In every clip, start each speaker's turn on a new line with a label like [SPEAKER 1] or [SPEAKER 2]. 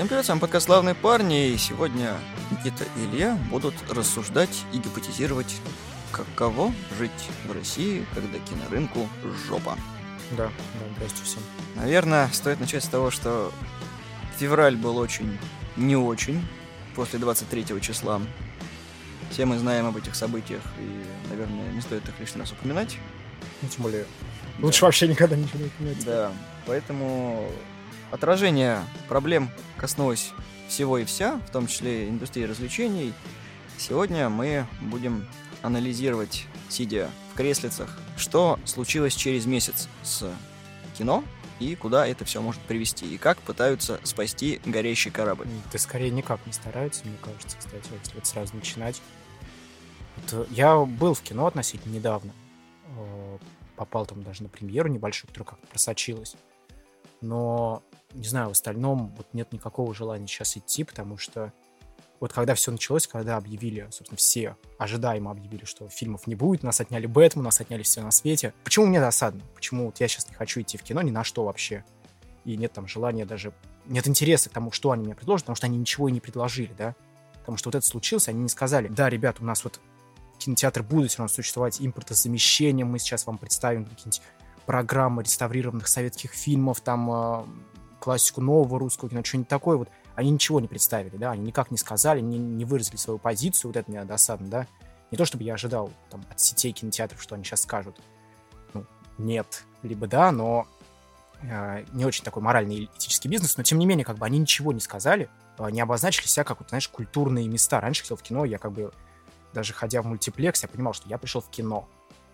[SPEAKER 1] Всем привет, с вами подкаст «Славные парни», и сегодня Никита и Илья будут рассуждать и гипотезировать, каково жить в России, когда кинорынку жопа.
[SPEAKER 2] Да, да, здрасте всем.
[SPEAKER 1] Наверное, стоит начать с того, что февраль был очень не очень после 23 числа. Все мы знаем об этих событиях, и, наверное, не стоит их лишний раз упоминать.
[SPEAKER 2] Ну, тем более, лучше вообще никогда ничего не упоминать.
[SPEAKER 1] Да, поэтому отражение проблем коснулось всего и вся, в том числе индустрии развлечений. Сегодня мы будем анализировать, сидя в креслицах, что случилось через месяц с кино и куда это все может привести, и как пытаются спасти горящий корабль.
[SPEAKER 2] Да скорее никак не стараются, мне кажется, кстати, если вот сразу начинать. Вот, э, я был в кино относительно недавно. Э, Попал там даже на премьеру небольшую, которая как-то просочилась. Но, не знаю, в остальном вот нет никакого желания сейчас идти, потому что вот когда все началось, когда объявили, собственно, все ожидаемо объявили, что фильмов не будет, нас отняли Бэтмен, нас отняли все на свете. Почему мне досадно? Почему вот я сейчас не хочу идти в кино ни на что вообще? И нет там желания даже... Нет интереса к тому, что они мне предложат, потому что они ничего и не предложили, да? Потому что вот это случилось, они не сказали, да, ребят, у нас вот кинотеатры будут все равно существовать, импортозамещением, мы сейчас вам представим какие-нибудь программы реставрированных советских фильмов, там э, классику нового русского кино, что-нибудь такое. Вот они ничего не представили, да, они никак не сказали, не, не выразили свою позицию, вот это мне досадно, да. Не то, чтобы я ожидал там, от сетей кинотеатров, что они сейчас скажут. Ну, нет, либо да, но э, не очень такой моральный этический бизнес, но тем не менее, как бы они ничего не сказали, э, не обозначили себя как, вот, знаешь, культурные места. Раньше хотел в кино, я как бы, даже ходя в мультиплекс, я понимал, что я пришел в кино.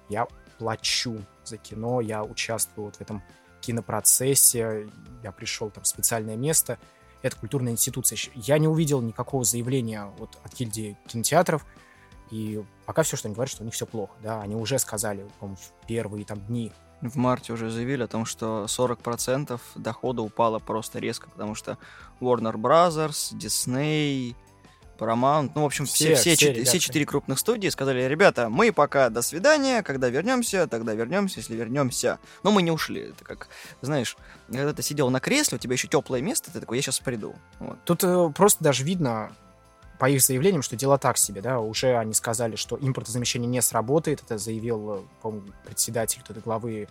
[SPEAKER 2] Я плачу за кино, я участвую вот в этом кинопроцессе, я пришел там в специальное место, это культурная институция. Я не увидел никакого заявления вот от гильдии кинотеатров, и пока все, что они говорят, что у них все плохо, да, они уже сказали, в первые там дни.
[SPEAKER 1] В марте уже заявили о том, что 40% дохода упало просто резко, потому что Warner Brothers, Disney, Paramount, ну, в общем, все, все, все, все, все четыре крупных студии сказали, ребята, мы пока до свидания, когда вернемся, тогда вернемся, если вернемся. Но мы не ушли. Это как, знаешь, когда ты сидел на кресле, у тебя еще теплое место, ты такой, я сейчас приду.
[SPEAKER 2] Вот. Тут э, просто даже видно по их заявлениям, что дело так себе, да, уже они сказали, что импортозамещение не сработает, это заявил, э, по-моему, председатель этой главы,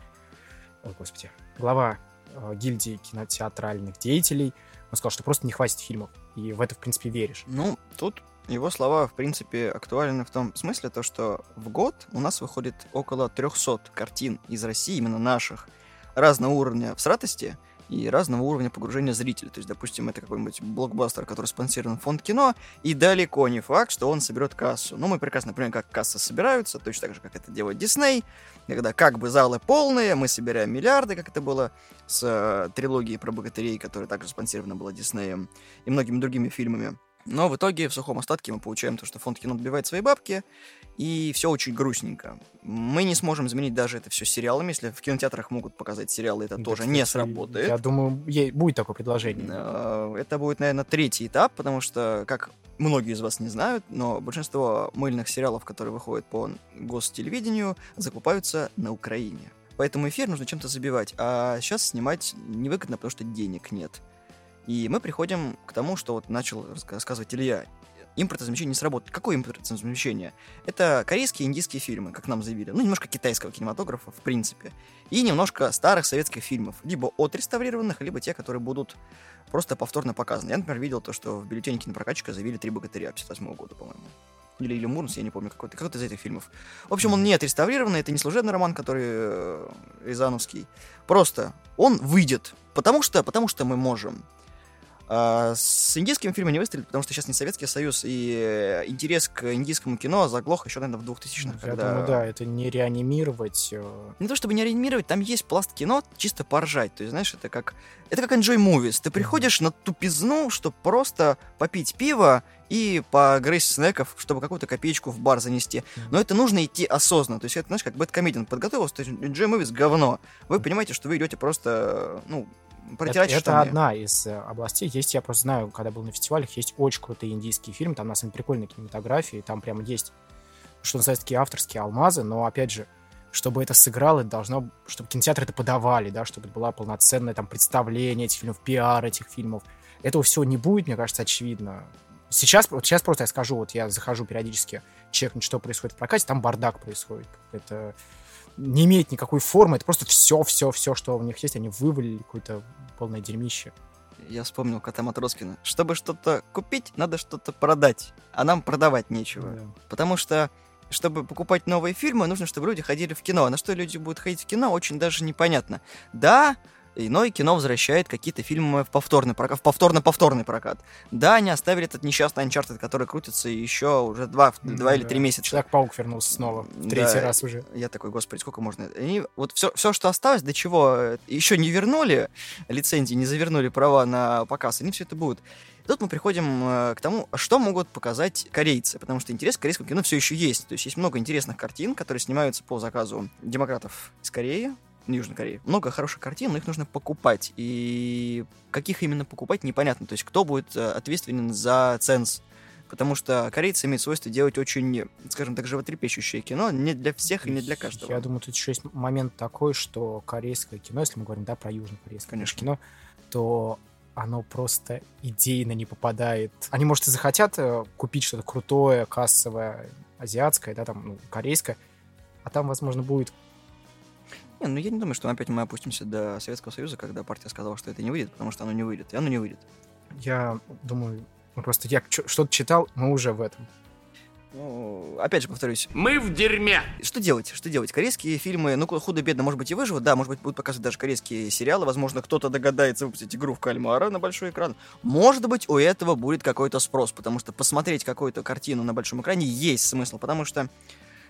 [SPEAKER 2] ой, господи, глава э, гильдии кинотеатральных деятелей, он сказал, что просто не хватит фильмов и в это, в принципе, веришь.
[SPEAKER 1] Ну, тут его слова, в принципе, актуальны в том смысле, то, что в год у нас выходит около 300 картин из России, именно наших, разного уровня в сратости и разного уровня погружения зрителя. То есть, допустим, это какой-нибудь блокбастер, который спонсирован фонд кино, и далеко не факт, что он соберет кассу. Но мы прекрасно понимаем, как кассы собираются, точно так же, как это делает Дисней, когда как бы залы полные, мы собираем миллиарды, как это было с э, трилогией про богатырей, которая также спонсирована была Диснеем и многими другими фильмами. Но в итоге в сухом остатке мы получаем то, что фонд кино отбивает свои бабки, и все очень грустненько. Мы не сможем изменить даже это все сериалами. Если в кинотеатрах могут показать сериалы, это да, тоже не сработает.
[SPEAKER 2] Я думаю, будет такое предложение.
[SPEAKER 1] Это будет, наверное, третий этап, потому что, как многие из вас не знают, но большинство мыльных сериалов, которые выходят по гостелевидению, закупаются на Украине. Поэтому эфир нужно чем-то забивать. А сейчас снимать невыгодно, потому что денег нет. И мы приходим к тому, что вот начал рассказывать Илья. Импортозамещение не сработает. Какое импортозамещение? Это корейские и индийские фильмы, как нам заявили. Ну, немножко китайского кинематографа, в принципе. И немножко старых советских фильмов. Либо отреставрированных, либо те, которые будут просто повторно показаны. Я, например, видел то, что в бюллетене кинопрокатчика заявили «Три богатыря» 58 года, по-моему. Или Или Мурнс, я не помню, какой-то какой из этих фильмов. В общем, он не отреставрированный, это не служебный роман, который э, Рязановский. Просто он выйдет, потому что, потому что мы можем. А с индийским фильмом не выстрелит, потому что сейчас не Советский Союз, и э, интерес к индийскому кино заглох еще, наверное, в 2000-х.
[SPEAKER 2] Я когда... думаю, да, это не реанимировать. Э.
[SPEAKER 1] Не то чтобы не реанимировать, там есть пласт кино чисто поржать. То есть, знаешь, это как... Это как Enjoy Movies. Ты приходишь на тупизну, чтобы просто попить пиво и погрызть снеков, чтобы какую-то копеечку в бар занести. Но это нужно идти осознанно. То есть это, знаешь, как Бэткомедиан подготовился, то есть Enjoy Movies говно. Вы понимаете, что вы идете просто, ну,
[SPEAKER 2] противоречит Это, это одна из э, областей. Есть, я просто знаю, когда был на фестивалях, есть очень крутые индийские фильмы, там на самом деле прикольные кинематографии, там прямо есть, что называется, такие авторские алмазы, но, опять же, чтобы это сыграло, это должно, чтобы кинотеатры это подавали, да, чтобы это было полноценное там представление этих фильмов, пиар этих фильмов. Этого всего не будет, мне кажется, очевидно. Сейчас, вот сейчас просто я скажу, вот я захожу периодически чекнуть, что происходит в прокате, там бардак происходит. Это не имеет никакой формы, это просто все, все, все, что у них есть, они вывалили какое-то полное дерьмище.
[SPEAKER 1] Я вспомнил кота Матроскина. Чтобы что-то купить, надо что-то продать, а нам продавать нечего. Да. Потому что чтобы покупать новые фильмы, нужно, чтобы люди ходили в кино. А на что люди будут ходить в кино, очень даже непонятно. Да, иное кино возвращает какие-то фильмы в повторный прокат, в повторно-повторный прокат. Да, они оставили этот несчастный Uncharted, который крутится еще уже два, mm, два или три месяца.
[SPEAKER 2] Человек-паук вернулся снова, в третий да, раз уже.
[SPEAKER 1] Я такой, господи, сколько можно? Они, вот все, все, что осталось, до чего еще не вернули лицензии, не завернули права на показ, они все это будут. И тут мы приходим э, к тому, что могут показать корейцы, потому что интерес к корейскому кино все еще есть. То есть есть много интересных картин, которые снимаются по заказу демократов из Кореи, Южной Кореи. Много хороших картин, но их нужно покупать. И каких именно покупать, непонятно. То есть кто будет э, ответственен за ценз. Потому что корейцы имеют свойство делать очень, скажем так, животрепещущее кино не для всех и не для каждого.
[SPEAKER 2] Я думаю, тут еще есть момент такой, что корейское кино, если мы говорим, да, про южнокорейское Конечно. кино, то оно просто идейно не попадает. Они, может, и захотят э, купить что-то крутое, кассовое, азиатское, да, там, ну, корейское, а там, возможно, будет
[SPEAKER 1] не, ну я не думаю, что опять мы опустимся до Советского Союза, когда партия сказала, что это не выйдет, потому что оно не выйдет. И оно не выйдет.
[SPEAKER 2] Я думаю, ну, просто я что-то читал, мы уже в этом.
[SPEAKER 1] Ну, опять же повторюсь.
[SPEAKER 3] Мы в дерьме.
[SPEAKER 1] Что делать? Что делать? Корейские фильмы, ну, худо-бедно, может быть, и выживут. Да, может быть, будут показывать даже корейские сериалы. Возможно, кто-то догадается выпустить игру в кальмара на большой экран. Может быть, у этого будет какой-то спрос, потому что посмотреть какую-то картину на большом экране есть смысл, потому что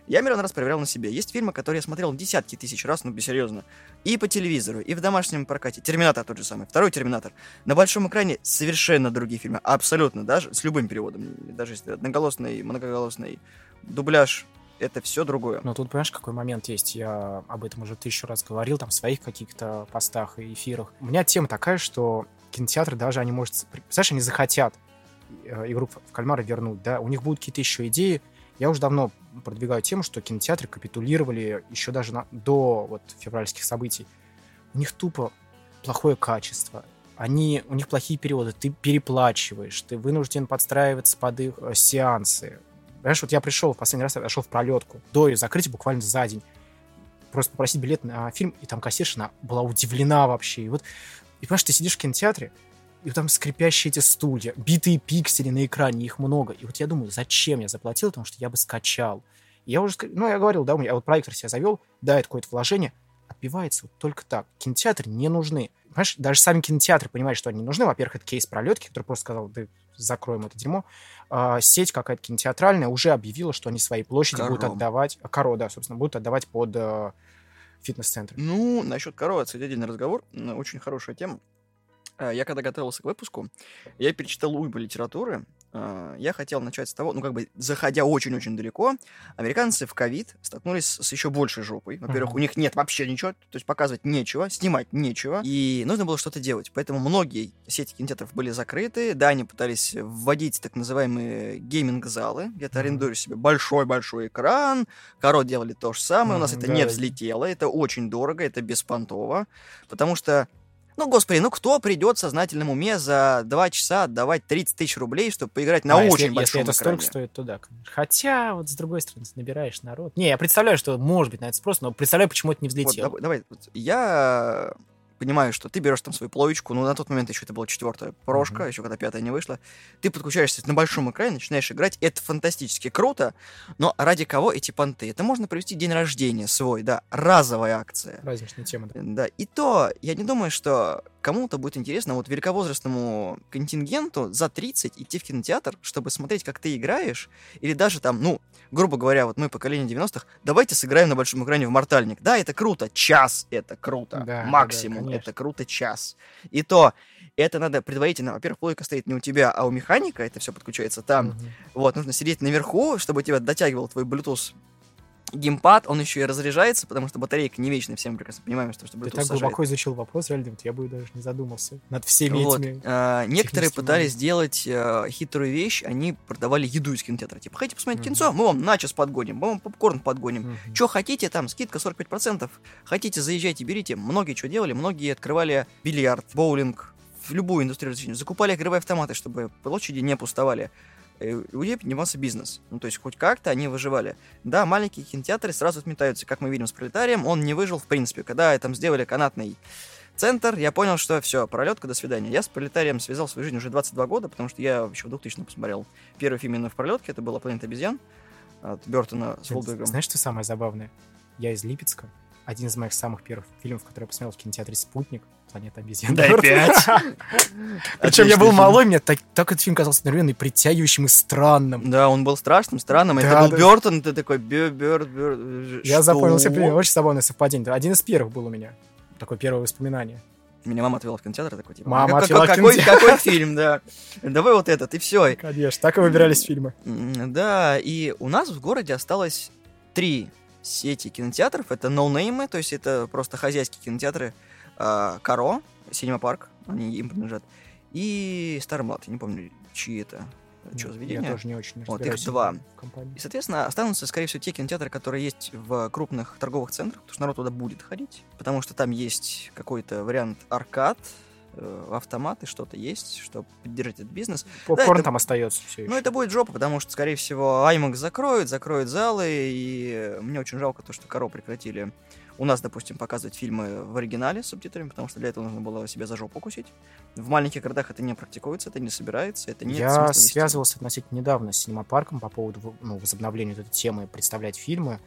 [SPEAKER 1] я миллион раз проверял на себе. Есть фильмы, которые я смотрел десятки тысяч раз, ну, серьезно. И по телевизору, и в домашнем прокате. Терминатор тот же самый. Второй Терминатор. На большом экране совершенно другие фильмы. Абсолютно. Даже с любым переводом. Даже если одноголосный, многоголосный дубляж, это все другое.
[SPEAKER 2] Но тут, понимаешь, какой момент есть? Я об этом уже тысячу раз говорил, там, в своих каких-то постах и эфирах. У меня тема такая, что кинотеатры даже, они, может, представляешь, они захотят э, игру в кальмара вернуть, да, у них будут какие-то еще идеи, я уже давно продвигаю тему, что кинотеатры капитулировали еще даже на, до вот, февральских событий. У них тупо плохое качество. Они, у них плохие переводы, ты переплачиваешь, ты вынужден подстраиваться под их э, сеансы. Понимаешь, вот я пришел в последний раз, я шел в пролетку, до ее закрытия буквально за день. Просто попросить билет на фильм, и там кассирша была удивлена вообще. И вот, и понимаешь, ты сидишь в кинотеатре, и там скрипящие эти стулья, битые пиксели на экране, их много. И вот я думаю, зачем я заплатил, потому что я бы скачал. И я уже, ну, я говорил, да, у меня я вот проектор себя завел, да, это какое-то вложение, отбивается вот только так. Кинотеатры не нужны. Понимаешь, даже сами кинотеатры понимают, что они не нужны. Во-первых, это кейс пролетки, который просто сказал, да, закроем это дерьмо. А, сеть какая-то кинотеатральная уже объявила, что они свои площади Коро. будут отдавать, а, коро, да, собственно, будут отдавать под а, фитнес-центры.
[SPEAKER 1] Ну, насчет коро, это отдельный разговор. Очень хорошая тема. Э, я когда готовился к выпуску, я перечитал уйму литературы. Э, я хотел начать с того, ну, как бы, заходя очень-очень далеко, американцы в ковид столкнулись с еще большей жопой. Во-первых, у них нет вообще ничего, то есть показывать нечего, снимать нечего, и нужно было что-то делать. Поэтому многие сети кинотеатров были закрыты, да, они пытались вводить так называемые гейминг-залы, где-то uh-huh. арендуешь себе большой-большой экран, корот делали то же самое, у нас это да. не взлетело, это очень дорого, это беспонтово, потому что ну, господи, ну кто придет в сознательном уме за два часа отдавать 30 тысяч рублей, чтобы поиграть на а, очень
[SPEAKER 2] если,
[SPEAKER 1] большом
[SPEAKER 2] если это
[SPEAKER 1] экране?
[SPEAKER 2] столько стоит, то да. Хотя, вот с другой стороны, набираешь народ. Не, я представляю, что может быть на это спрос, но представляю, почему это не взлетело.
[SPEAKER 1] Вот, давай, давай, я понимаю, что ты берешь там свою плоечку, ну, на тот момент еще это была четвертая прошка, mm-hmm. еще когда пятая не вышла, ты подключаешься на большом экране, начинаешь играть, это фантастически круто, но ради кого эти понты? Это можно провести день рождения свой, да, разовая акция.
[SPEAKER 2] Праздничная тема, да.
[SPEAKER 1] Да, и то, я не думаю, что кому-то будет интересно, вот великовозрастному контингенту за 30 идти в кинотеатр, чтобы смотреть, как ты играешь, или даже там, ну, грубо говоря, вот мы поколение 90-х, давайте сыграем на большом экране в Мортальник. Да, это круто, час это круто, да, максимум да, это круто, час. И то, это надо предварительно, во-первых, логика стоит не у тебя, а у механика, это все подключается там. Угу. Вот, нужно сидеть наверху, чтобы тебя дотягивал твой Bluetooth геймпад, он еще и разряжается, потому что батарейка не вечная, все мы прекрасно понимаем, что, что
[SPEAKER 2] Bluetooth Ты так сажает. глубоко изучил вопрос, реально, я бы даже не задумался над всеми вот. этими
[SPEAKER 1] а, Некоторые пытались сделать а, хитрую вещь, они продавали еду из кинотеатра. Типа, хотите посмотреть uh-huh. кинцо? Мы вам начос подгоним, мы вам попкорн подгоним. Uh-huh. Что хотите, там, скидка 45%. Хотите, заезжайте, берите. Многие что делали? Многие открывали бильярд, боулинг, в любую индустрию развлечений, закупали игровые автоматы, чтобы площади не пустовали. И у людей поднимался бизнес. Ну, то есть хоть как-то они выживали. Да, маленькие кинотеатры сразу отметаются, как мы видим с «Пролетарием», он не выжил в принципе. Когда там сделали канатный центр, я понял, что все, пролетка, до свидания. Я с «Пролетарием» связал свою жизнь уже 22 года, потому что я еще в 2000 посмотрел первый фильм именно в «Пролетке», это была «Планета обезьян» от Бертона с Волбергом.
[SPEAKER 2] Знаешь, что самое забавное? Я из Липецка. Один из моих самых первых фильмов, который я посмотрел в кинотеатре «Спутник», «Планета обезьян».
[SPEAKER 1] Да опять?
[SPEAKER 2] Причем я был малой, мне так, так этот фильм казался одновременно и притягивающим, и странным.
[SPEAKER 1] Да, он был страшным, странным.
[SPEAKER 2] Да,
[SPEAKER 1] это был
[SPEAKER 2] да.
[SPEAKER 1] Бертон, ты такой, Бер, Бер,
[SPEAKER 2] Я запомнил себе очень забавное совпадение. Один из первых был у меня. Такое первое воспоминание.
[SPEAKER 1] Меня мама отвела в кинотеатр, такой, типа,
[SPEAKER 2] Мама
[SPEAKER 1] «Как-
[SPEAKER 2] отвела в
[SPEAKER 1] какой,
[SPEAKER 2] кинотеатр».
[SPEAKER 1] какой фильм, да. Давай вот этот, и все.
[SPEAKER 2] Конечно, так и выбирались фильмы.
[SPEAKER 1] Да, и у нас в городе осталось три сети кинотеатров. Это ноунеймы, то есть это просто хозяйские кинотеатры. а, Каро, Синема Парк, они им принадлежат. И Старый Млад, я не помню, чьи это. Что,
[SPEAKER 2] Я
[SPEAKER 1] заведение?
[SPEAKER 2] тоже не очень
[SPEAKER 1] Вот, их два. И, соответственно, останутся, скорее всего, те кинотеатры, которые есть в крупных торговых центрах, потому что народ туда будет ходить, потому что там есть какой-то вариант аркад, э, автоматы, что-то есть, чтобы поддержать этот бизнес.
[SPEAKER 2] Попкорн
[SPEAKER 1] это-
[SPEAKER 2] там остается все еще.
[SPEAKER 1] Ну, это будет жопа, потому что, скорее всего, IMAX закроют, закроют залы, и мне очень жалко то, что Коро прекратили у нас, допустим, показывать фильмы в оригинале с субтитрами, потому что для этого нужно было себя за жопу кусить. В маленьких городах это не практикуется, это не собирается, это нет
[SPEAKER 2] Я связывался относительно недавно с синемапарком по поводу ну, возобновления этой темы представлять фильмы.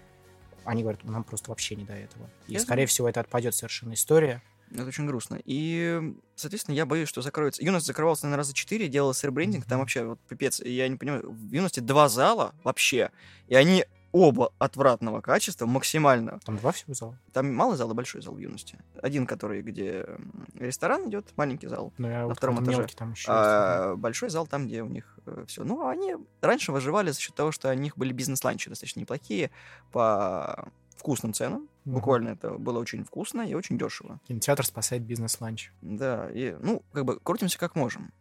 [SPEAKER 2] Они говорят, нам просто вообще не до этого. И,
[SPEAKER 1] Я
[SPEAKER 2] скорее
[SPEAKER 1] знаю.
[SPEAKER 2] всего, это отпадет совершенно история.
[SPEAKER 1] Это очень грустно. И, соответственно, я боюсь, что закроется. Юность закрывался, наверное, раза четыре, делалось ребрендинг, там вообще вот пипец. Я не понимаю, в юности два зала вообще, и они оба отвратного качества, максимально.
[SPEAKER 2] Там два всего зала.
[SPEAKER 1] Там малый зал и большой зал в юности. Один, который, где ресторан идет, маленький зал.
[SPEAKER 2] Но я
[SPEAKER 1] На
[SPEAKER 2] вот
[SPEAKER 1] втором этаже.
[SPEAKER 2] мелкий там еще
[SPEAKER 1] А большой зал там, где у них все. Ну, они раньше выживали за счет того, что у них были бизнес-ланчи достаточно неплохие по вкусным ценам. Буквально это было очень вкусно и очень дешево.
[SPEAKER 2] Кинотеатр спасает бизнес-ланч.
[SPEAKER 1] Да, и, ну, как бы крутимся как можем.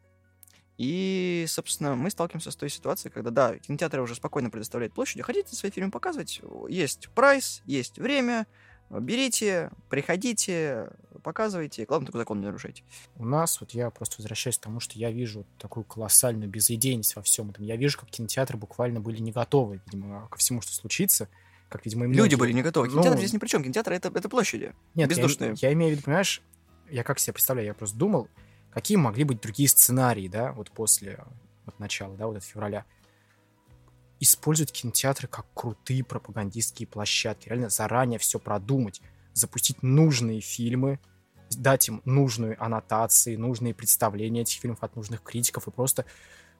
[SPEAKER 1] И, собственно, мы сталкиваемся с той ситуацией, когда, да, кинотеатры уже спокойно предоставляют площади. Хотите свои фильмы показывать? Есть прайс, есть время. Берите, приходите, показывайте. Главное, только закон не нарушайте.
[SPEAKER 2] У нас, вот я просто возвращаюсь к тому, что я вижу такую колоссальную безыдейность во всем этом. Я вижу, как кинотеатры буквально были не готовы, видимо, ко всему, что случится. Как, видимо, и
[SPEAKER 1] Люди
[SPEAKER 2] многие.
[SPEAKER 1] были не готовы.
[SPEAKER 2] Ну,
[SPEAKER 1] Кинотеатр здесь ни при чем. Кинотеатр это, это площади.
[SPEAKER 2] Нет, я,
[SPEAKER 1] бездушные.
[SPEAKER 2] я имею в виду, понимаешь, я как себе представляю, я просто думал, какие могли быть другие сценарии, да, вот после вот начала, да, вот от февраля. Использовать кинотеатры как крутые пропагандистские площадки, реально заранее все продумать, запустить нужные фильмы, дать им нужные аннотации, нужные представления этих фильмов от нужных критиков и просто,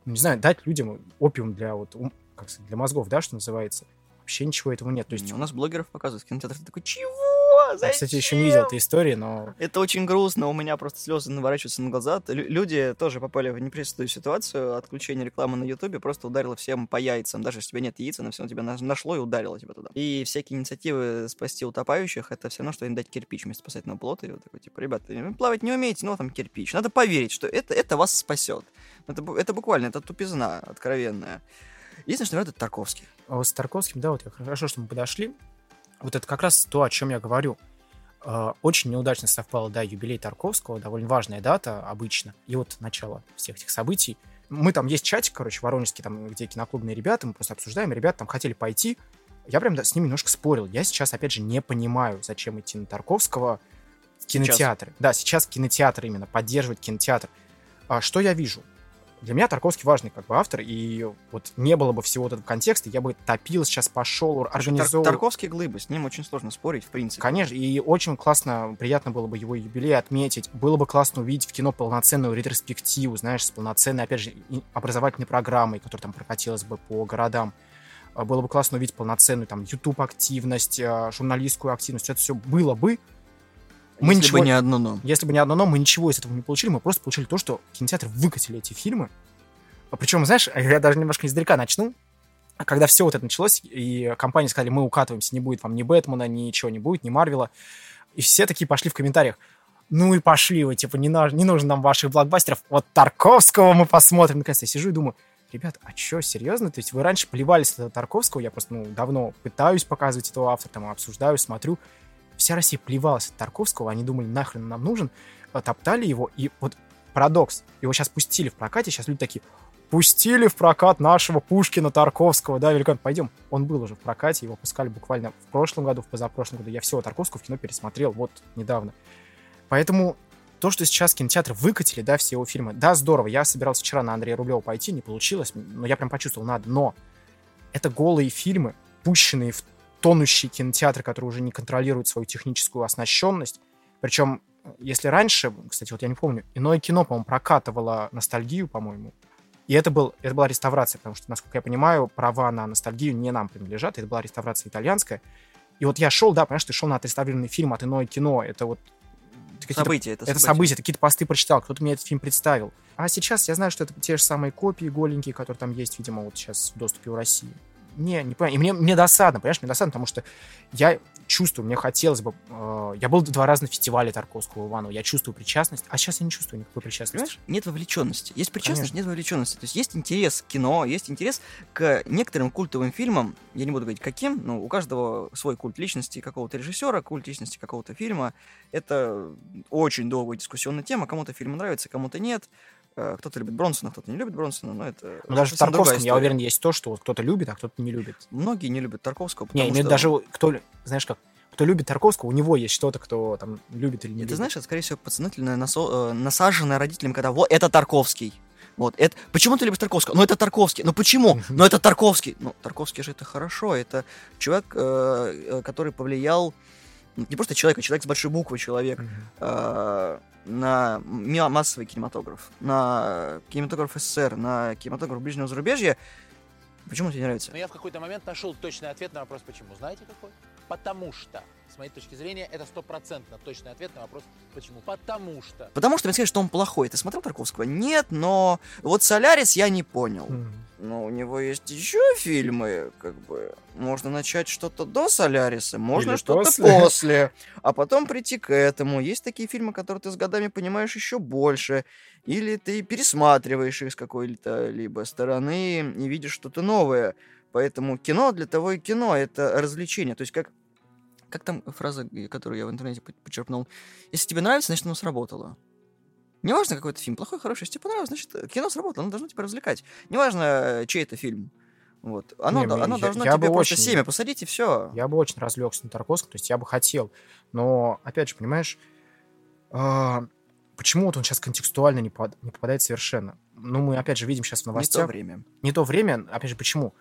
[SPEAKER 2] ну, не знаю, дать людям опиум для вот, ум- как сказать, для мозгов, да, что называется. Вообще ничего этого нет. То есть,
[SPEAKER 1] у нас блогеров показывают в кинотеатре. Ты такой, чего?
[SPEAKER 2] я, кстати, еще не видел этой истории, но
[SPEAKER 1] Это очень грустно, у меня просто слезы наворачиваются на глаза. Лю- Люди тоже попали в неприятную ситуацию. Отключение рекламы на Ютубе просто ударило всем по яйцам. Даже если у тебя нет яиц, оно все тебя на- нашло и ударило тебя туда. И всякие инициативы спасти утопающих, это все равно, что им дать кирпич вместо спасательного плота. И вот такой, типа, ребята, плавать не умеете, ну, там кирпич. Надо поверить, что это, это вас спасет. Это, это буквально, это тупизна откровенная. Единственное, что это Тарковский.
[SPEAKER 2] А вот с Тарковским, да, вот я- хорошо, что мы подошли. Вот это как раз то, о чем я говорю. Э, Очень неудачно совпало, да, юбилей Тарковского, довольно важная дата обычно, и вот начало всех этих событий. Мы там, есть чатик, короче, воронежский, там, где киноклубные ребята, мы просто обсуждаем, ребята там хотели пойти, я прям да, с ними немножко спорил. Я сейчас, опять же, не понимаю, зачем идти на Тарковского в кинотеатры. Да, сейчас кинотеатр именно, поддерживать кинотеатр. А что я вижу? Для меня Тарковский важный как бы автор, и вот не было бы всего вот этого контекста, я бы топил, сейчас пошел,
[SPEAKER 1] Тар-
[SPEAKER 2] организовал.
[SPEAKER 1] Тарковский глыба, с ним очень сложно спорить, в принципе.
[SPEAKER 2] Конечно, и очень классно, приятно было бы его юбилей отметить. Было бы классно увидеть в кино полноценную ретроспективу, знаешь, с полноценной, опять же, образовательной программой, которая там прокатилась бы по городам. Было бы классно увидеть полноценную там YouTube-активность, а, журналистскую активность. Это все было бы. Мы
[SPEAKER 1] Если
[SPEAKER 2] ничего
[SPEAKER 1] бы не одно но.
[SPEAKER 2] если бы не одно но, мы ничего из этого не получили, мы просто получили то, что кинотеатры выкатили эти фильмы. Причем, знаешь, я даже немножко издалека начну. Когда все вот это началось, и компании сказали, мы укатываемся, не будет вам ни Бэтмена, ничего не будет, ни Марвела. И все такие пошли в комментариях. Ну и пошли вы, типа, не, на- не нужно нам ваших блокбастеров. Вот Тарковского мы посмотрим. Наконец-то я сижу и думаю, ребят, а что, серьезно? То есть вы раньше плевались на Тарковского, я просто, ну, давно пытаюсь показывать этого автора, там, обсуждаю, смотрю. Вся Россия плевалась от Тарковского, они думали, нахрен нам нужен, топтали его, и вот парадокс. Его сейчас пустили в прокате, сейчас люди такие, пустили в прокат нашего Пушкина Тарковского, да, великан, пойдем. Он был уже в прокате, его пускали буквально в прошлом году, в позапрошлом году. Я всего Тарковского в кино пересмотрел вот недавно. Поэтому то, что сейчас кинотеатры выкатили, да, все его фильмы, да, здорово. Я собирался вчера на Андрея Рублева пойти, не получилось, но я прям почувствовал, надо. Но это голые фильмы, пущенные в тонущий кинотеатр, который уже не контролирует свою техническую оснащенность. Причем, если раньше, кстати, вот я не помню, иное кино, по-моему, прокатывало ностальгию, по-моему, и это, был, это была реставрация, потому что, насколько я понимаю, права на ностальгию не нам принадлежат. Это была реставрация итальянская. И вот я шел, да, понимаешь, ты шел на отреставрированный фильм от иное кино. Это вот
[SPEAKER 1] событие, это,
[SPEAKER 2] это событие. Это какие-то посты прочитал, кто-то мне этот фильм представил. А сейчас я знаю, что это те же самые копии голенькие, которые там есть, видимо, вот сейчас в доступе у России. Не, не понимаю. И мне, мне досадно, понимаешь, мне досадно, потому что я чувствую, мне хотелось бы... Э, я был два раза на фестивале Тарковского Иванова, я чувствую причастность, а сейчас я не чувствую никакой причастности.
[SPEAKER 1] Понимаешь, нет вовлеченности. Есть причастность, Конечно. нет вовлеченности. То есть есть интерес к кино, есть интерес к некоторым культовым фильмам, я не буду говорить каким, но у каждого свой культ личности какого-то режиссера, культ личности какого-то фильма. Это очень долгая дискуссионная тема, кому-то фильм нравится, кому-то нет. Э, кто-то любит Бронсона, кто-то не любит Бронсона, но это...
[SPEAKER 2] Ну, даже в Тарковском, я уверен, есть то, что вот кто-то любит, а кто-то не любит.
[SPEAKER 1] Многие не любят Тарковского,
[SPEAKER 2] Не, что... даже кто, знаешь как, кто любит Тарковского, у него есть что-то, кто там любит или не любит.
[SPEAKER 1] знаешь, это, скорее всего, подсознательное насо... Э, насаженное родителям, когда вот это Тарковский. Вот, это... Почему ты любишь Тарковского? Ну, это Тарковский. Ну, почему? Ну, это Тарковский. Ну, Тарковский же это хорошо. Это человек, э, который повлиял не просто человек, а человек с большой буквы человек, mm-hmm. э, на массовый кинематограф, на кинематограф СССР, на кинематограф ближнего зарубежья. Почему тебе не нравится?
[SPEAKER 3] Но я в какой-то момент нашел точный ответ на вопрос, почему. Знаете какой? Потому что с моей точки зрения, это стопроцентно точный ответ на вопрос, почему. Потому что.
[SPEAKER 1] Потому что мне сказали, что он плохой. Ты смотрел Тарковского? Нет, но вот Солярис я не понял. Но у него есть еще фильмы, как бы. Можно начать что-то до Соляриса, можно что-то после. после, а потом прийти к этому. Есть такие фильмы, которые ты с годами понимаешь еще больше, или ты пересматриваешь их с какой-то либо стороны и видишь что-то новое. Поэтому кино для того и кино, это развлечение. То есть как как там фраза, которую я в интернете почерпнул? Если тебе нравится, значит, оно сработало. Неважно, какой это фильм, плохой, хороший. Если тебе понравилось, значит, кино сработало, оно должно тебя развлекать. Неважно, чей это фильм. Вот. Оно, не, оно я, должно я тебе просто очень, семя посадить, и все.
[SPEAKER 2] Я бы очень разлегся на Тарковском, то есть я бы хотел. Но, опять же, понимаешь, э, почему вот он сейчас контекстуально не, под, не попадает совершенно? Ну, мы, опять же, видим сейчас в новостях...
[SPEAKER 1] Не то время.
[SPEAKER 2] Не то время, опять же, почему?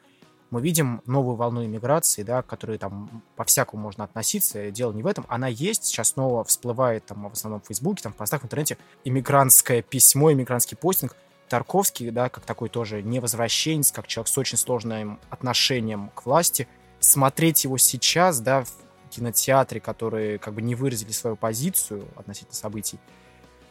[SPEAKER 2] Мы видим новую волну иммиграции, да, к которой там по-всякому можно относиться. Дело не в этом. Она есть. Сейчас снова всплывает там в основном в Фейсбуке, там в постах в интернете иммигрантское письмо, иммигрантский постинг. Тарковский, да, как такой тоже невозвращенец, как человек с очень сложным отношением к власти. Смотреть его сейчас, да, в кинотеатре, которые как бы не выразили свою позицию относительно событий,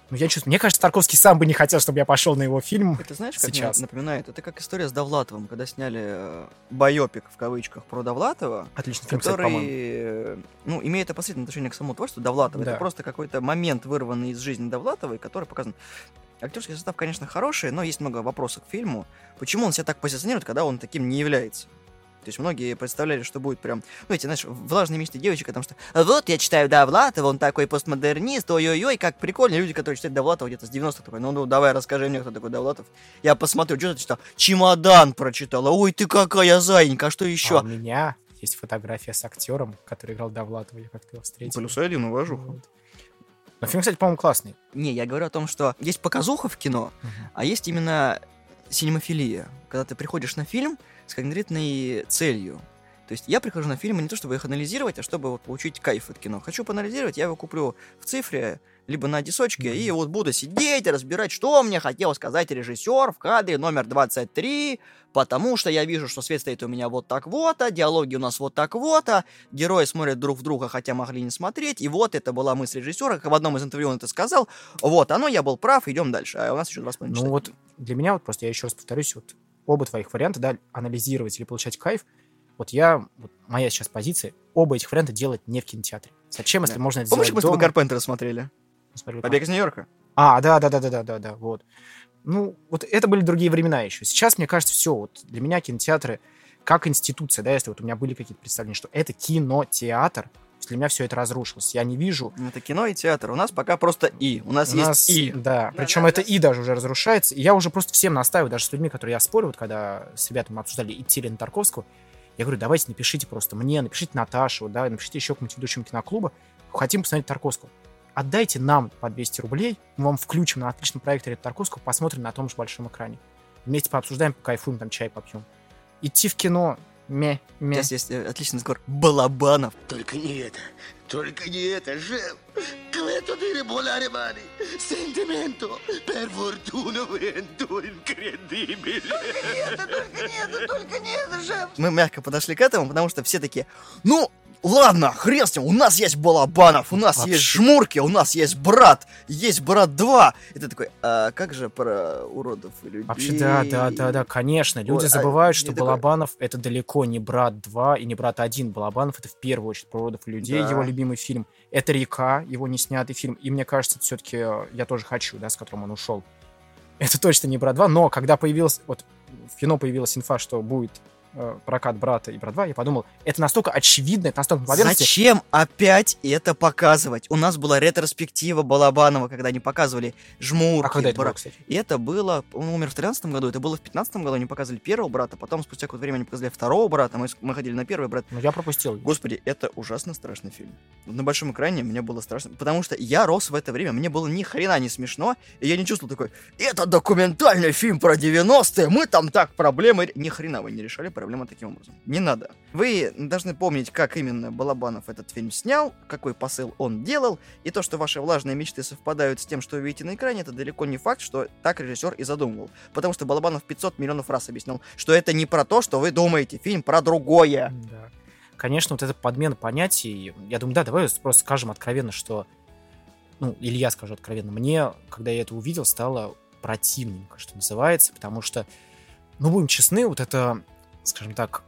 [SPEAKER 2] ну, я чувствую, мне кажется, Тарковский сам бы не хотел, чтобы я пошел на его фильм.
[SPEAKER 1] Это знаешь, как сейчас. напоминает? Это как история с Довлатовым, когда сняли э, байопик в кавычках про Довлатова.
[SPEAKER 2] Отличный фильм,
[SPEAKER 1] который, кстати, ну, имеет опосредованное отношение к самому творчеству Довлатова. Да. Это просто какой-то момент, вырванный из жизни Довлатовой, который показан. Актерский состав, конечно, хороший, но есть много вопросов к фильму. Почему он себя так позиционирует, когда он таким не является? То есть многие представляли, что будет прям, ну, эти, знаешь, влажные мечты девочек, потому что вот я читаю Довлатова, он такой постмодернист, ой-ой-ой, как прикольно. Люди, которые читают Довлатова где-то с 90-х, такой, ну, ну, давай, расскажи мне, кто такой Довлатов. Я посмотрю, что ты читал? Чемодан прочитала. Ой, ты какая зайенька, а что еще? А
[SPEAKER 2] у меня есть фотография с актером, который играл Довлатова, я как-то его встретил.
[SPEAKER 1] Плюс один уважу. Вот.
[SPEAKER 2] Но фильм, кстати, по-моему, классный.
[SPEAKER 1] Не, я говорю о том, что есть показуха в кино, uh-huh. а есть именно синемофилия. Когда ты приходишь на фильм с конкретной целью. То есть я прихожу на фильмы не то, чтобы их анализировать, а чтобы вот получить кайф от кино. Хочу поанализировать, я его куплю в цифре, либо на дисочке, mm-hmm. и вот буду сидеть, разбирать, что мне хотел сказать режиссер в кадре номер 23, потому что я вижу, что свет стоит у меня вот так вот, а диалоги у нас вот так вот, а герои смотрят друг в друга, хотя могли не смотреть, и вот это была мысль режиссера, как в одном из интервью он это сказал, вот, оно, я был прав, идем дальше, а у нас еще два с
[SPEAKER 2] Ну вот для меня, вот просто я еще раз повторюсь, вот оба твоих варианта, да, анализировать или получать кайф, вот я, вот моя сейчас позиция, оба этих варианта делать не в кинотеатре. Зачем, если да. можно это
[SPEAKER 1] Помнишь,
[SPEAKER 2] сделать
[SPEAKER 1] мы с тобой Карпентера смотрели?
[SPEAKER 2] Смотрели
[SPEAKER 1] Побег из Нью-Йорка?
[SPEAKER 2] А, да, да, да, да, да, да, да, вот. Ну, вот это были другие времена еще. Сейчас, мне кажется, все, вот для меня кинотеатры как институция, да, если вот у меня были какие-то представления, что это кинотеатр, Для меня все это разрушилось. Я не вижу...
[SPEAKER 1] Это кино и театр. У нас пока просто И. У нас
[SPEAKER 2] У
[SPEAKER 1] есть
[SPEAKER 2] нас-
[SPEAKER 1] И.
[SPEAKER 2] Да, причем
[SPEAKER 3] да,
[SPEAKER 2] это
[SPEAKER 3] да.
[SPEAKER 2] и даже уже разрушается. И я уже просто всем настаиваю, даже с людьми, которые я спорю, вот когда с ребятами обсуждали идти ли на Тарковского, я говорю, давайте напишите просто мне, напишите Наташу, да, напишите еще кому-нибудь ведущим киноклуба, хотим посмотреть Тарковского. Отдайте нам по 200 рублей, мы вам включим на отличном проекторе Тарковского, посмотрим на том же большом экране. Вместе пообсуждаем, покайфуем, там чай попьем. Идти в кино, ме, ме.
[SPEAKER 1] Сейчас есть э, отличный сговор. Балабанов.
[SPEAKER 4] Только не это, только не это, шеф. Questo di regolare mani, sentimento, per fortuna vento incredibile.
[SPEAKER 1] Мы мягко подошли к этому, потому что все такие, ну, ладно, хрен с ним, у нас есть Балабанов, у нас
[SPEAKER 2] Вообще.
[SPEAKER 1] есть Жмурки, у нас есть Брат, есть Брат 2. И ты такой, а как же про уродов и людей?
[SPEAKER 2] Вообще, да, да, да, да, конечно. Люди
[SPEAKER 1] Вот, а
[SPEAKER 2] забывают,
[SPEAKER 1] и
[SPEAKER 2] что
[SPEAKER 1] такой-
[SPEAKER 2] Балабанов это далеко не брат 2 и не брат 1. Балабанов это в первую очередь про родов и людей,
[SPEAKER 1] Да.
[SPEAKER 2] его любимый фильм. Это Река, его не снятый фильм. И мне кажется, все-таки я тоже хочу, да, с которым он ушел. Это точно не брат 2, но когда появилась, вот в кино появилась инфа, что будет э, прокат брата и брат 2, я подумал, это настолько очевидно, это настолько на поверхности.
[SPEAKER 1] Зачем опять это показывать? У нас была ретроспектива Балабанова, когда они показывали Жмурки.
[SPEAKER 2] А когда это было,
[SPEAKER 1] Брат.
[SPEAKER 2] кстати?
[SPEAKER 1] И это было, он умер в 13 году, это было в 15 году, они показывали первого брата, потом спустя какое-то время они показали второго брата, мы, мы ходили на первый брат.
[SPEAKER 2] Ну, я пропустил.
[SPEAKER 1] Господи, это ужасно страшный фильм. На большом экране мне было страшно, потому что я рос в это время, мне было ни хрена не смешно, и я не чувствовал такой, это документальный фильм про 90-е, мы там так проблемы... ре-». Ни хрена вы не решали проблемы таким образом. Не надо. Вы должны помнить, как именно Балабанов этот фильм снял, какой посыл он делал, и то, что ваши влажные мечты совпадают с тем, что вы видите на экране, это далеко не факт, что так режиссер и задумывал. Потому что Балабанов 500 миллионов раз объяснял, что это не про то, что вы думаете, фильм про другое.
[SPEAKER 2] Да. Конечно, вот эта подмена понятий, я думаю, да, давай просто скажем откровенно, что, ну, или я скажу откровенно, мне, когда я это увидел, стало противненько, что называется, потому что, ну, будем честны, вот это, скажем так,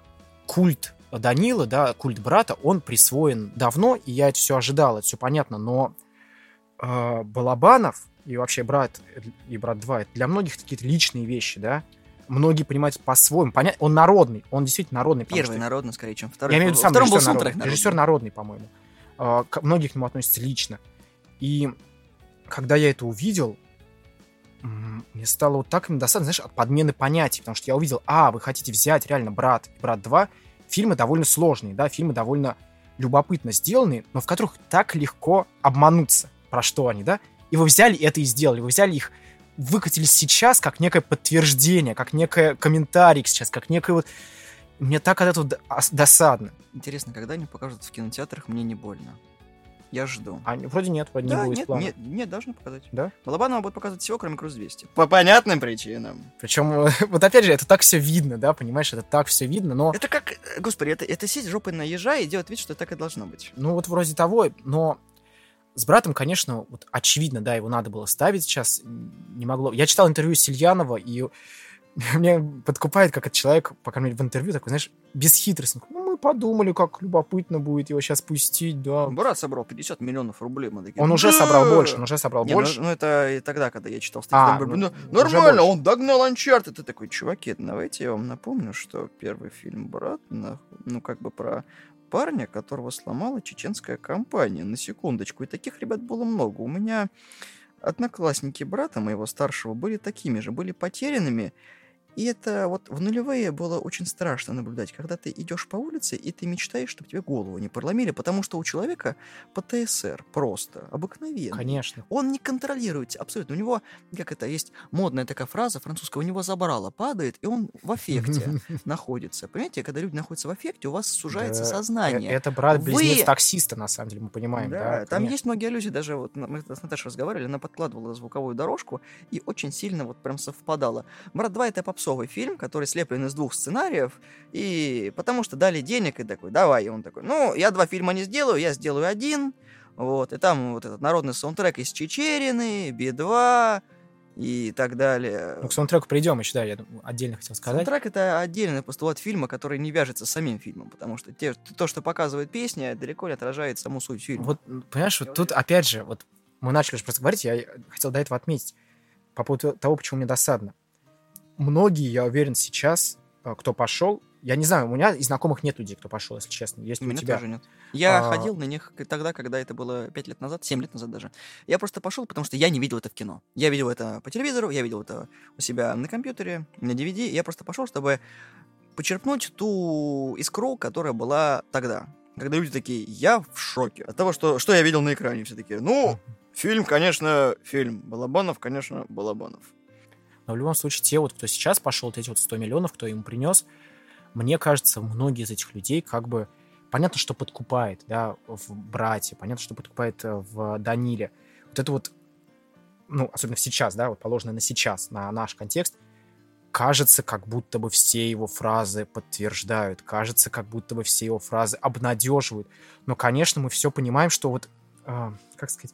[SPEAKER 2] культ Данила, да, культ брата, он присвоен давно, и я это все ожидал, это все понятно, но э, Балабанов и вообще брат и брат 2, это для многих какие-то личные вещи, да, многие понимают по-своему, понять, он народный, он действительно народный.
[SPEAKER 1] Первый
[SPEAKER 2] что-
[SPEAKER 1] народный, скорее, чем второй.
[SPEAKER 2] я имею в виду сам
[SPEAKER 1] втором был
[SPEAKER 2] режиссер
[SPEAKER 1] саундтрек
[SPEAKER 2] народный. Режиссер народный, по-моему. А, к- Многие к нему относятся лично. И когда я это увидел, мне стало вот так досадно, знаешь, от подмены понятий, потому что я увидел, а, вы хотите взять реально «Брат» и «Брат 2», фильмы довольно сложные, да, фильмы довольно любопытно сделанные, но в которых так легко обмануться, про что они, да, и вы взяли это и сделали, вы взяли их, выкатили сейчас как некое подтверждение, как некое комментарий сейчас, как некое вот... Мне так от этого досадно.
[SPEAKER 1] Интересно, когда они покажут в кинотеатрах, мне не больно. Я жду.
[SPEAKER 2] А вроде нет, вроде
[SPEAKER 1] да,
[SPEAKER 2] не будет
[SPEAKER 1] нет,
[SPEAKER 2] плана.
[SPEAKER 1] нет, нет, должны показать.
[SPEAKER 2] Да?
[SPEAKER 1] Балабанова будет показывать всего, кроме Круз 200. По понятным причинам.
[SPEAKER 2] Причем, вот опять же, это так все видно, да, понимаешь, это так все видно, но,
[SPEAKER 1] Это как, э, господи, это, это сесть жопой на ежа и делать вид, что так и должно быть.
[SPEAKER 2] ну вот вроде того, но с братом, конечно, вот очевидно, да, его надо было ставить сейчас, не могло. Я читал интервью Сильянова, и мне подкупает, как этот человек, по крайней мере, в интервью такой, знаешь, бесхитростный. Ну, подумали, как любопытно будет его сейчас пустить, да.
[SPEAKER 1] Брат собрал 50 миллионов рублей. Мы такие,
[SPEAKER 2] Он уже собрал больше, он уже собрал
[SPEAKER 1] Не,
[SPEAKER 2] больше.
[SPEAKER 1] ну, ну, это и тогда, когда я читал
[SPEAKER 2] А,
[SPEAKER 1] статью.
[SPEAKER 2] ну,
[SPEAKER 1] ну,
[SPEAKER 2] уже
[SPEAKER 1] нормально, он догнал Анчарт. Ты такой, чуваки, давайте я вам напомню, что первый фильм «Брат», ну, как бы про парня, которого сломала чеченская компания. На секундочку. И таких ребят было много. У меня одноклассники брата моего старшего были такими же, были потерянными. И это вот в нулевые было очень страшно наблюдать, когда ты идешь по улице, и ты мечтаешь, чтобы тебе голову не проломили, потому что у человека ПТСР просто обыкновенный.
[SPEAKER 2] Конечно.
[SPEAKER 1] Он не контролирует абсолютно. У него, как это, есть модная такая фраза французская, у него забрало падает, и он в аффекте находится. Понимаете, когда люди находятся в аффекте, у вас сужается
[SPEAKER 2] Да,
[SPEAKER 1] сознание.
[SPEAKER 2] э- Это брат-близнец таксиста, на самом деле, мы понимаем, да.
[SPEAKER 1] Там есть многие аллюзии, даже вот мы с Наташей разговаривали, она подкладывала звуковую дорожку, и очень сильно вот прям совпадало. «Брат 2» — это попсовый фильм, который слеплен из двух сценариев, и потому что дали денег, и такой, давай, и он такой, ну, я два фильма не сделаю, я сделаю один, вот, и там вот этот народный саундтрек из Чечерины, Би-2 и так далее.
[SPEAKER 2] Ну, к саундтреку придем еще, да, я отдельно хотел сказать.
[SPEAKER 1] Саундтрек — это отдельный постулат фильма, который не вяжется с самим фильмом, потому что те, то, что показывает песня, далеко не отражает саму суть фильма.
[SPEAKER 2] Вот, понимаешь, вот тут, опять же, вот мы начали уже просто говорить, я хотел до этого отметить, по поводу того, почему мне досадно. Многие, я уверен, сейчас, э, кто пошел, Я не знаю, у меня и знакомых нет людей, кто пошел, если честно. Есть
[SPEAKER 1] У
[SPEAKER 2] у
[SPEAKER 1] меня
[SPEAKER 2] тебя.
[SPEAKER 1] тоже нет. Я
[SPEAKER 2] А.
[SPEAKER 1] ходил на них тогда, когда это было 5 лет назад, 7 лет назад даже. Я просто пошел, потому что я не видел это в кино. Я видел это по телевизору, я видел это у себя на компьютере, на DVD. Я просто пошел, чтобы почерпнуть ту искру, которая была тогда. Когда люди такие, я в шоке от того, что, что я видел на экране. Все такие, ну, фильм, конечно, фильм. Балабанов, конечно, Балабанов.
[SPEAKER 2] Но в любом случае, те вот, кто сейчас пошел, вот эти вот 100 миллионов, кто ему принес, мне кажется, многие из этих людей как бы... Понятно, что подкупает, да, в брате, понятно, что подкупает э, в Даниле. Вот это вот, ну, особенно сейчас, да, вот положено на сейчас, на наш контекст, кажется, как будто бы все его фразы подтверждают, кажется, как будто бы все его фразы обнадеживают. Но, конечно, мы все понимаем, что вот, э, как сказать,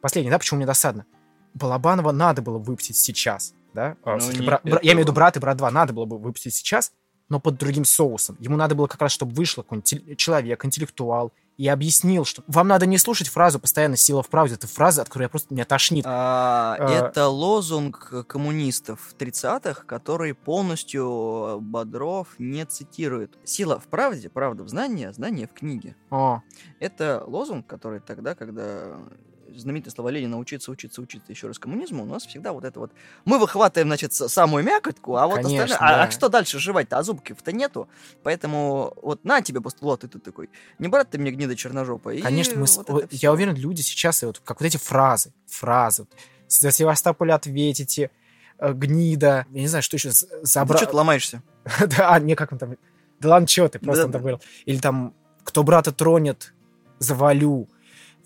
[SPEAKER 2] последнее, да, почему мне досадно? Балабанова надо было выпустить сейчас, да? А,
[SPEAKER 1] Ну,
[SPEAKER 2] смысле,
[SPEAKER 1] не
[SPEAKER 2] бра- бра- я имею в виду. «Брат» и «Брат 2» надо было бы выпустить сейчас, но под другим соусом. Ему надо было как раз, чтобы вышло какой-нибудь человек, интеллектуал, и объяснил, что вам надо не слушать фразу постоянно «сила в правде». Это фраза, от которой я просто меня тошнит.
[SPEAKER 1] А,
[SPEAKER 2] А.
[SPEAKER 1] Это лозунг коммунистов 30-х, который полностью Бодров не цитирует. Сила в правде, правда в знании, а знание в книге.
[SPEAKER 2] О,
[SPEAKER 1] Это лозунг, который тогда, когда знаменитое слово Ленина «учиться, учиться, учиться еще раз коммунизму», у нас всегда вот это вот... Мы выхватываем, значит, самую мякотку, а вот
[SPEAKER 2] Конечно,
[SPEAKER 1] остальное... А,
[SPEAKER 2] да.
[SPEAKER 1] а что дальше жевать-то? А зубков-то нету. Поэтому вот на тебе постулат, и ты такой, не брат ты мне гнида черножопа.
[SPEAKER 2] конечно, мы,
[SPEAKER 1] вот
[SPEAKER 2] я
[SPEAKER 1] всё.
[SPEAKER 2] уверен, люди сейчас, и вот, как вот эти фразы, фразы, за Севастополь ответите, э, гнида, я не знаю, что еще,
[SPEAKER 1] Ты
[SPEAKER 2] забрать.
[SPEAKER 1] что ты ломаешься?
[SPEAKER 2] Да, а, не как он там. Да ладно, чего ты, просто он
[SPEAKER 1] Да-да.
[SPEAKER 2] там говорил. Или там, кто брата тронет, завалю.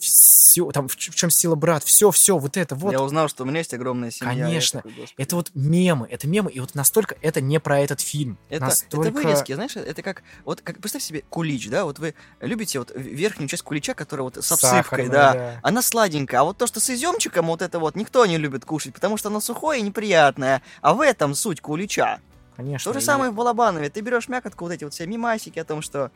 [SPEAKER 2] Все, там, в, чем сила брат, все, все, вот это, вот.
[SPEAKER 1] Я узнал, что у меня есть огромная семья.
[SPEAKER 2] Конечно.
[SPEAKER 1] такой, «Господи».
[SPEAKER 2] Это вот мемы, это мемы, и вот настолько это не про этот фильм.
[SPEAKER 1] Это,
[SPEAKER 2] настолько...
[SPEAKER 1] это вырезки, знаешь, это как, вот как, представь себе кулич, да, вот вы любите вот верхнюю часть кулича, которая вот с обсыпкой,
[SPEAKER 2] сахарная,
[SPEAKER 1] да, она сладенькая, а вот то, что с изюмчиком, вот это вот никто не любит кушать, потому что оно сухое и неприятное, а в этом суть кулича.
[SPEAKER 2] Конечно.
[SPEAKER 1] То же
[SPEAKER 2] и-
[SPEAKER 1] самое в Балабанове, ты берешь мякотку, вот эти вот все мимасики о том, что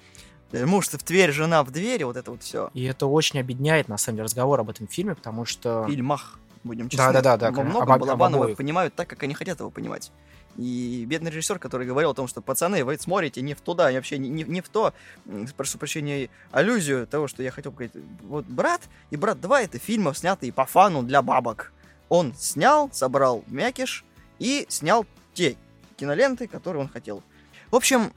[SPEAKER 1] муж в Тверь, жена в дверь, вот это вот все.
[SPEAKER 2] И это очень объединяет, на самом деле, разговор об этом фильме, потому что...
[SPEAKER 1] фильмах, будем честны.
[SPEAKER 2] Да-да-да, да,
[SPEAKER 1] Во многом
[SPEAKER 2] об- об
[SPEAKER 1] Балабанова
[SPEAKER 2] обоих.
[SPEAKER 1] понимают так, как они хотят его понимать. И бедный режиссер, который говорил о том, что пацаны, вы смотрите не в туда, и вообще не, не, не в то, прошу прощения, аллюзию того, что я хотел сказать. Вот «Брат» и «Брат 2» — это фильмы, снятые по фану для бабок. Он снял, собрал мякиш и снял те киноленты, которые он хотел. В общем,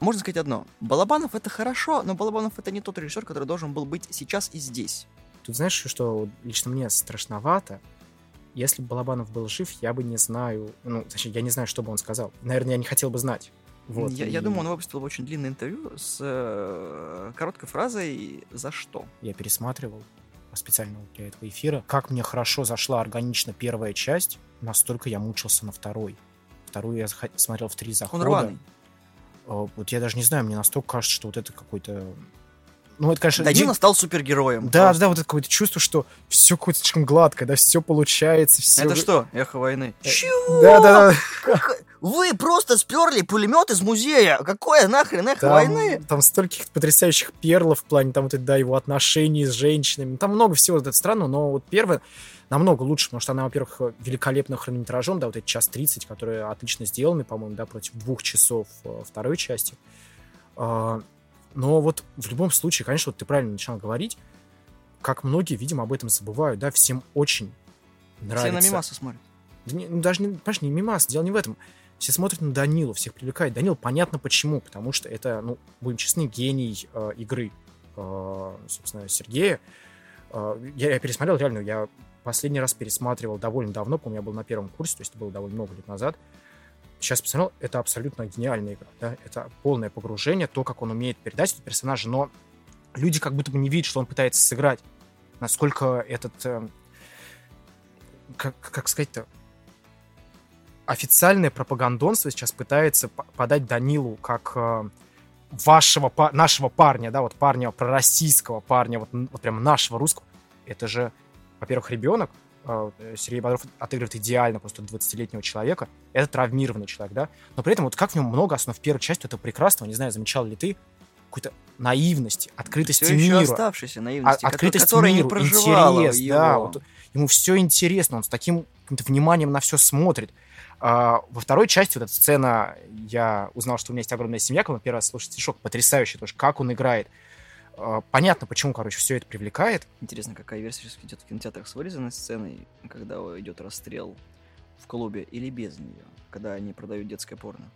[SPEAKER 1] можно сказать одно. Балабанов — это хорошо, но Балабанов — это не тот режиссер, который должен был быть сейчас и здесь.
[SPEAKER 2] Тут знаешь, что лично мне страшновато? Если бы Балабанов был жив, я бы не знаю... Ну, точнее, я не знаю, что бы он сказал. Наверное, я не хотел бы знать. Вот,
[SPEAKER 1] я, я
[SPEAKER 2] и
[SPEAKER 1] думаю, он выпустил бы очень длинное интервью с э, короткой фразой «За что?».
[SPEAKER 2] Я пересматривал специально вот для этого эфира. Как мне хорошо зашла органично первая часть, настолько я мучился на второй. Вторую я смотрел в три захода.
[SPEAKER 1] Он рваный.
[SPEAKER 2] А, Вот я даже не знаю, мне настолько кажется, что вот это какой-то... Ну, это, конечно...
[SPEAKER 1] Данила стал супергероем.
[SPEAKER 2] Да,
[SPEAKER 1] просто.
[SPEAKER 2] да, вот это какое-то чувство, что все какое-то слишком гладко, да, все получается, все...
[SPEAKER 1] Это что? Эхо войны.
[SPEAKER 2] Э,
[SPEAKER 1] Чего?
[SPEAKER 2] Да, да, да.
[SPEAKER 1] Вы просто сперли пулемет из музея. Какое нахрен эхо
[SPEAKER 2] Там,
[SPEAKER 1] войны?
[SPEAKER 2] там стольких потрясающих перлов в плане там вот это, да, его отношений с женщинами. Там много всего вот это странно, но вот первая намного лучше, потому что она, во-первых, великолепно хронометражом, да, вот эти час 30, которые отлично сделаны, по-моему, да, против двух часов э, второй части. А, Но вот в любом случае, конечно, вот ты правильно начал говорить, как многие, видимо, об этом забывают, да, всем очень
[SPEAKER 1] Все
[SPEAKER 2] нравится.
[SPEAKER 1] на мимасы смотрят.
[SPEAKER 2] Да не- ну, даже не, понимаешь, не мимас, дело не в этом. Все смотрят на Данилу, всех привлекает. Данил, понятно почему, потому что это, ну, будем честны, гений э, игры, э, собственно, Сергея. Э, я, я пересмотрел, реально, я последний раз пересматривал довольно давно, помню, я был на первом курсе, то есть это было довольно много лет назад. Сейчас посмотрел, это абсолютно гениальная игра, да, это полное погружение, то, как он умеет передать этого персонажа, но люди как будто бы не видят, что он пытается сыграть. Насколько этот, э, как, как сказать-то, официальное пропагандонство сейчас пытается по- подать Данилу как э, вашего, нашего парня, да, вот парня пророссийского парня, вот, вот прям нашего русского. Это же, во-первых, ребенок, э, Сергей Бодров отыгрывает идеально просто 20-летнего человека, это травмированный человек, да, но при этом вот как в нем много основ в первой части этого прекрасного, не знаю, замечал ли ты, какой-то наивности, открытости
[SPEAKER 1] Все
[SPEAKER 2] миру.
[SPEAKER 1] оставшейся наивности,
[SPEAKER 2] А-
[SPEAKER 1] кото-
[SPEAKER 2] открытость
[SPEAKER 1] которая не
[SPEAKER 2] миру,
[SPEAKER 1] проживала
[SPEAKER 2] интерес,
[SPEAKER 1] его.
[SPEAKER 2] да, вот ему все интересно, он с таким вниманием на все смотрит. А, во второй части вот эта сцена, я узнал, что у меня есть огромная семья, когда первый раз слушать стишок, потрясающий тоже, как он играет. А, понятно, почему, короче, все это привлекает.
[SPEAKER 1] Интересно, какая версия сейчас идет в кинотеатрах с вырезанной сценой, когда идет расстрел в клубе, или без нее, когда они продают детское порно.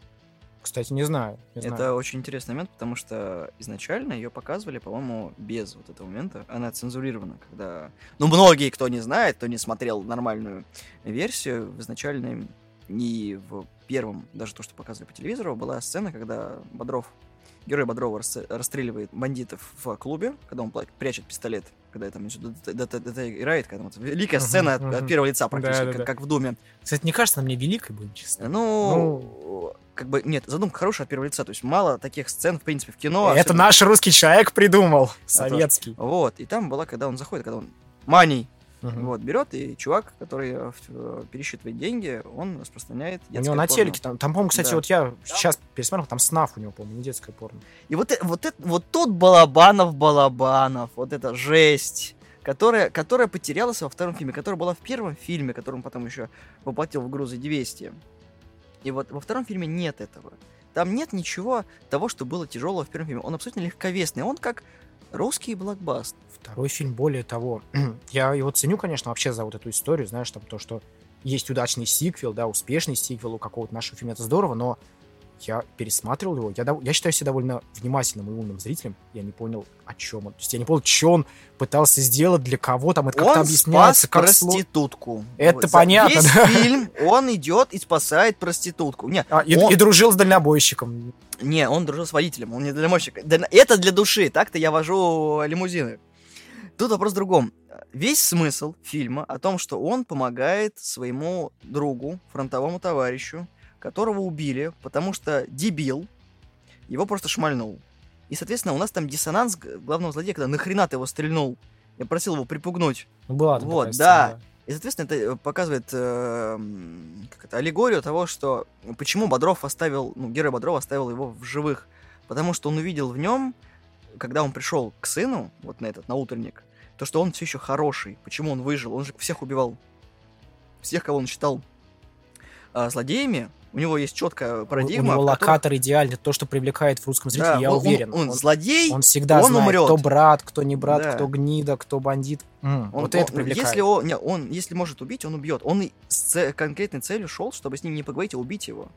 [SPEAKER 2] Кстати, не знаю. Не
[SPEAKER 1] Это
[SPEAKER 2] знаю.
[SPEAKER 1] очень интересный момент, потому что изначально ее показывали, по-моему, без вот этого момента. Она цензурирована, когда... Ну, многие, кто не знает, кто не смотрел нормальную версию, в изначальной и в первом, даже то, что показывали по телевизору, была сцена, когда Бодров, герой Бодрова рас- расстреливает бандитов в клубе, когда он прячет пистолет, когда там играет, когда вот великая сцена от- первого лица практически, как, в Думе.
[SPEAKER 2] Кстати, не кажется она мне великой, будем честны.
[SPEAKER 1] Ну, как бы, нет, задумка хорошая от первого лица, то есть мало таких сцен, в принципе, в кино.
[SPEAKER 2] это наш русский человек придумал, советский.
[SPEAKER 1] Вот, и там была, когда он заходит, когда он маний,
[SPEAKER 2] Мгм.
[SPEAKER 1] вот, берет, и чувак, который э, э, пересчитывает деньги, он распространяет
[SPEAKER 2] У
[SPEAKER 1] детское
[SPEAKER 2] него на
[SPEAKER 1] порно.
[SPEAKER 2] телеке, там, там по-моему, кстати,
[SPEAKER 1] Да.
[SPEAKER 2] вот я сейчас пересмотрел, там снаф у него, по-моему, не детское порно.
[SPEAKER 1] И вот, э- вот, это, вот тут Балабанов, Балабанов, вот эта жесть, которая, которая потерялась во втором фильме, которая была в первом фильме, который он потом еще воплотил в «Грузы 200». И вот во втором фильме нет этого. Там нет ничего того, что было тяжелого в первом фильме. Он абсолютно легковесный. Он как русский блокбаст.
[SPEAKER 2] Второй фильм, более того, я его ценю, конечно, вообще за вот эту историю, знаешь, там то, что есть удачный сиквел, да, успешный сиквел у какого-то нашего фильма, это здорово, но я пересматривал его, я, дов- я считаю себя довольно внимательным и умным зрителем, я не понял, о чем он. То есть я не понял, что он пытался сделать, для кого там, это как-то объясняется,
[SPEAKER 1] спас
[SPEAKER 2] как сло-
[SPEAKER 1] проститутку.
[SPEAKER 2] Это
[SPEAKER 1] за
[SPEAKER 2] понятно,
[SPEAKER 1] Весь
[SPEAKER 2] да.
[SPEAKER 1] фильм он идет и спасает проститутку. Не,
[SPEAKER 2] А, и,
[SPEAKER 1] он-
[SPEAKER 2] и дружил с дальнобойщиком.
[SPEAKER 1] не, он дружил с водителем, он не дальномойщик. Даль- Это для души, так-то я вожу лимузины. Тут вопрос в другом. Весь смысл фильма о том, что он помогает своему другу, фронтовому товарищу, которого убили, потому что дебил его просто шмальнул. И, соответственно, у нас там диссонанс главного злодея, когда нахрена ты его стрельнул. Я просил его припугнуть.
[SPEAKER 2] Ну, была
[SPEAKER 1] Вот, да.
[SPEAKER 2] сцена,
[SPEAKER 1] И, соответственно, это э, показывает э, как это, аллегорию того, что почему Бодров оставил, ну, герой Бодрова оставил его в живых. Потому что он увидел в нем, когда он пришел к сыну, вот на этот, на утренник, то, что он все еще хороший. Почему он выжил? Он же всех убивал. Всех, кого он считал а, злодеями. У него есть четкая
[SPEAKER 2] У-
[SPEAKER 1] парадигма.
[SPEAKER 2] У него
[SPEAKER 1] в которой-
[SPEAKER 2] локатор идеальный, то, что привлекает в русском зрителе,
[SPEAKER 1] Да,
[SPEAKER 2] я
[SPEAKER 1] он-
[SPEAKER 2] уверен.
[SPEAKER 1] Он,
[SPEAKER 2] Он-
[SPEAKER 1] злодей,
[SPEAKER 2] Он всегда
[SPEAKER 1] он
[SPEAKER 2] знает,
[SPEAKER 1] умрет.
[SPEAKER 2] кто брат, кто не брат,
[SPEAKER 1] Да.
[SPEAKER 2] кто гнида, кто бандит. М,
[SPEAKER 1] Он-
[SPEAKER 2] вот это
[SPEAKER 1] он-
[SPEAKER 2] привлекает.
[SPEAKER 1] Если он, не, он, если может убить, он убьет. Он с конкретной целью шел, чтобы с ним не поговорить, а убить его.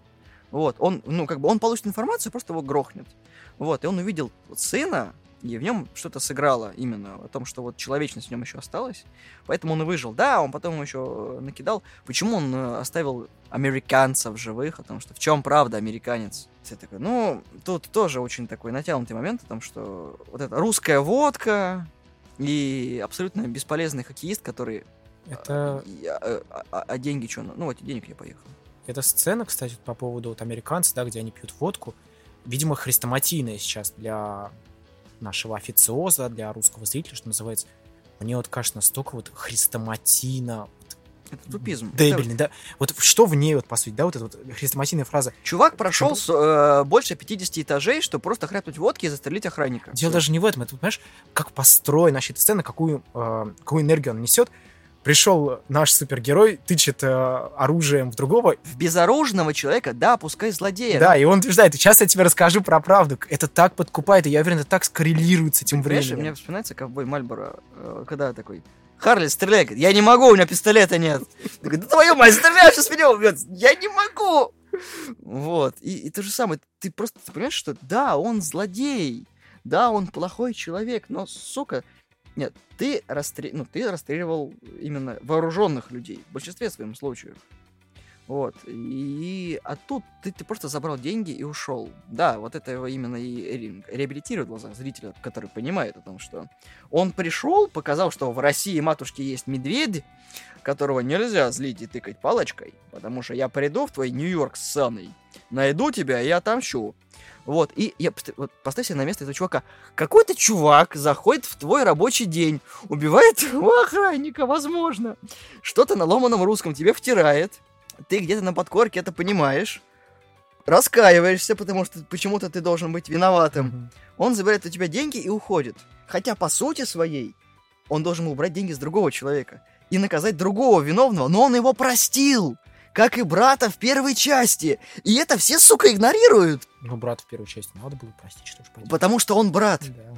[SPEAKER 1] Вот, он, ну, как бы он получит информацию, просто его грохнет. Вот, и он увидел сына, и в нем что-то сыграло именно о том, что вот человечность в нем еще осталась. Поэтому он и выжил. Да, он потом еще накидал. Почему он э, оставил американцев живых? О том, что в чем правда американец? Все такое. Ну, тут тоже очень такой натянутый момент о том, что вот эта русская водка и абсолютно бесполезный хоккеист, который...
[SPEAKER 2] Это,
[SPEAKER 1] а, а- а- а деньги что? Ну, вот денег я поехал.
[SPEAKER 2] эта сцена, кстати, по поводу вот американцев, да, где они пьют водку, видимо, хрестоматийная сейчас для нашего официоза, для русского зрителя, что называется. Мне вот кажется, настолько вот хрестоматийно,
[SPEAKER 1] Это тупизм. Это-
[SPEAKER 2] дебильный, да. Вот что в ней, вот, по сути, да, вот эта вот хрестоматийная фраза.
[SPEAKER 1] Чувак прошел с, э, больше 50 этажей, чтобы просто хряпнуть водки и застрелить охранника.
[SPEAKER 2] Дело
[SPEAKER 1] Всё.
[SPEAKER 2] даже не в этом, это, понимаешь, как построена эта сцена, какую, э, какую энергию она несет. Пришел наш супергерой, тычет э, оружием в другого,
[SPEAKER 1] В безоружного человека, да, пускай злодея.
[SPEAKER 2] Да, и он утверждает, сейчас я тебе расскажу про правду. Это так подкупает, и я уверен, это так скоррелирует с этим
[SPEAKER 1] Понимаешь,
[SPEAKER 2] временем.
[SPEAKER 1] мне вспоминается ковбой Мальборо, э, когда такой, Харли, стреляй. Говорит, Я не могу, у меня пистолета нет. Такой, да твою мать, стреляй, сейчас меня убьет. Я не могу. Вот. И, и то же самое, ты просто ты понимаешь, что да, он злодей, да, он плохой человек, но, сука, нет, ты, расстрел... ну, ты расстреливал именно вооруженных людей, в большинстве своем случаев. Вот. И... А тут ты, ты просто забрал деньги и ушел. Да, вот это его именно и ре- реабилитирует в зрителя, который понимает о том, что он пришел, показал, что в России матушки есть медведь, которого нельзя злить и тыкать палочкой, потому что я приду в твой Нью-Йорк ссаный, найду тебя и отомщу. Вот, и я вот, поставь себя на место этого чувака. Какой-то чувак заходит в твой рабочий день, убивает охранника, возможно. Что-то на ломаном русском тебе втирает. Ты где-то на подкорке это понимаешь. Раскаиваешься, потому что почему-то ты должен быть виноватым. Он забирает у тебя деньги и уходит. Хотя по сути своей он должен был убрать деньги с другого человека и наказать другого виновного, но он его простил. как и брата в первой части. И это все, сука, игнорируют.
[SPEAKER 2] Ну, брат в первую часть надо было простить, что ж поделать.
[SPEAKER 1] Потому что он брат.
[SPEAKER 2] Да.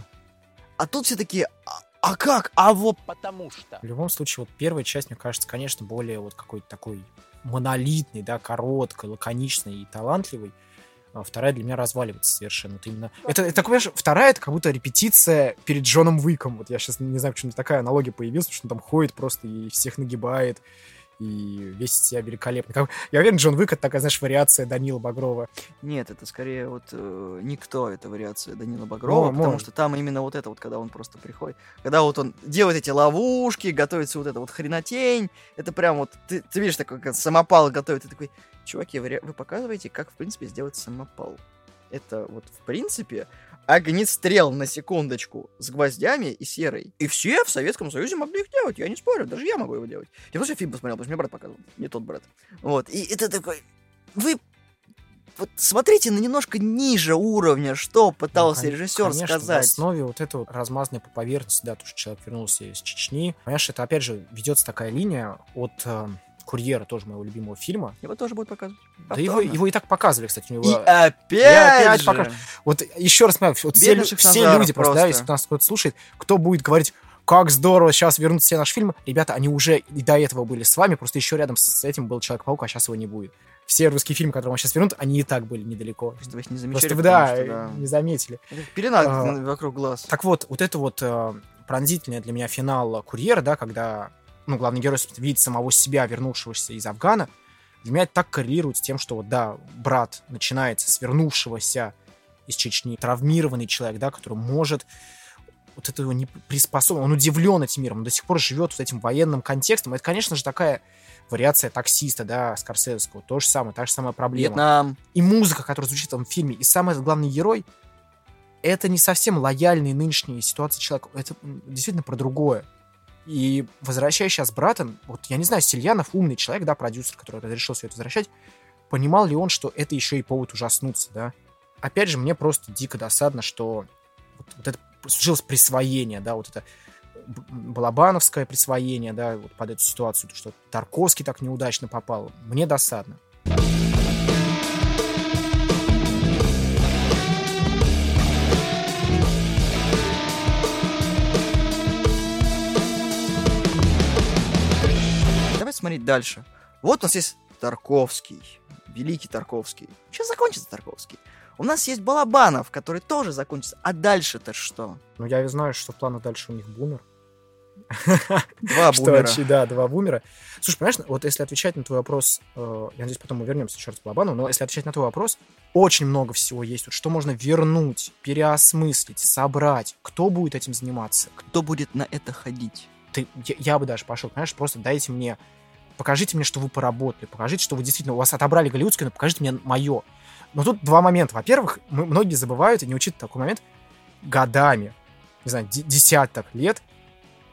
[SPEAKER 1] А тут все такие, а, а как? А вот...
[SPEAKER 3] Потому что.
[SPEAKER 2] В любом случае, вот первая часть, мне кажется, конечно, более вот какой-то такой монолитный, да, короткой, лаконичной и талантливый. А вторая для меня разваливается совершенно. Вот именно... Это, это, понимаешь, вторая это как будто репетиция перед Джоном Уиком. Вот я сейчас не знаю, почему такая аналогия появилась, потому что он там ходит просто и всех нагибает, и весь из себя великолепный. Как- Я уверен, Джон Уик это такая, знаешь, вариация Данила Багрова.
[SPEAKER 1] Нет, это скорее вот э, никто, это вариация Данила Багрова,
[SPEAKER 2] Ну,
[SPEAKER 1] потому
[SPEAKER 2] может.
[SPEAKER 1] что там именно вот это вот, когда он просто приходит, когда вот он делает эти ловушки, готовится вот эта вот хренотень, это прям вот, ты, ты видишь, такой как самопал готовит, ты такой, чуваки, вы, вы показываете, как, в принципе, сделать самопал. Это вот, в принципе, огнестрел на секундочку с гвоздями и серой. И все в Советском Союзе могли их делать, я не спорю, даже я могу его делать. Я просто фильм посмотрел, потому что мне брат показывал, не тот брат. Вот, и это такой, вы вот смотрите на немножко ниже уровня, что пытался
[SPEAKER 2] Ну,
[SPEAKER 1] режиссер
[SPEAKER 2] конечно, В
[SPEAKER 1] сказать.
[SPEAKER 2] основе вот это вот размазанное по поверхности, да, то, что человек вернулся из Чечни. Понимаешь, это опять же ведется такая линия от э, Курьера, тоже моего любимого фильма.
[SPEAKER 1] Его тоже будет показывать.
[SPEAKER 2] Да его, его и так показывали, кстати, у него.
[SPEAKER 1] И опять,
[SPEAKER 2] опять
[SPEAKER 1] же,
[SPEAKER 2] покажу. Вот еще раз, вот все, все люди, просто, да,
[SPEAKER 1] просто.
[SPEAKER 2] если кто нас кто-то слушает, кто будет говорить, как здорово, сейчас вернутся все наши фильмы. Ребята, они уже и до этого были с вами, просто еще рядом с этим был Человек-паук, а сейчас его не будет. Все русские фильмы, которые вам сейчас вернут, они и так были недалеко.
[SPEAKER 1] Просто вы их не замечали,
[SPEAKER 2] Просто вы, да,
[SPEAKER 1] что, да.
[SPEAKER 2] не заметили.
[SPEAKER 1] Пелена
[SPEAKER 2] А,
[SPEAKER 1] вокруг глаз.
[SPEAKER 2] Так вот, вот это вот э, пронзительное для меня финал «Курьера», да, когда, ну, главный герой, собственно, видит самого себя, вернувшегося из Афгана, для меня это так коррелирует с тем, что вот, да, брат начинается с вернувшегося из Чечни, травмированный человек, да, который может вот этого не приспособлен, он удивлен этим миром, он до сих пор живет вот этим военным контекстом. Это, конечно же, такая вариация таксиста, да, Скорсезского, то же самое, та же самая проблема
[SPEAKER 1] Вьетнам.
[SPEAKER 2] и музыка, которая звучит в этом фильме, и самый этот главный герой, это не совсем лояльный нынешней ситуации человек. Это действительно про другое. И возвращаясь сейчас брата, вот я не знаю, Сильянов умный человек, да, продюсер, который разрешил все это возвращать, понимал ли он, что это еще и повод ужаснуться, да? Опять же, мне просто дико досадно, что вот, вот это случилось присвоение, да, вот это балабановское присвоение, да, вот под эту ситуацию, то, что Тарковский так неудачно попал. Мне досадно.
[SPEAKER 1] Смотреть дальше. Вот у нас есть Тарковский. Великий Тарковский. Сейчас закончится Тарковский. У нас есть Балабанов, который тоже закончится. А дальше-то что?
[SPEAKER 2] Ну, я знаю, что в планах дальше у них бумер.
[SPEAKER 1] Два бумера.
[SPEAKER 2] да, два бумера. Слушай, понимаешь, вот если отвечать на твой вопрос, э, я надеюсь, потом мы вернемся еще раз к Балабану, но если отвечать на твой вопрос, очень много всего есть, вот, что можно вернуть, переосмыслить, собрать. Кто будет этим заниматься?
[SPEAKER 1] Кто будет на это ходить?
[SPEAKER 2] Ты, я, я бы даже пошел, понимаешь, просто дайте мне, покажите мне, что вы поработали, покажите, что вы действительно, у вас отобрали голливудское, но покажите мне мое. Но тут два момента. Во-первых, многие забывают и не учитывают такой момент годами, не знаю, де- десяток лет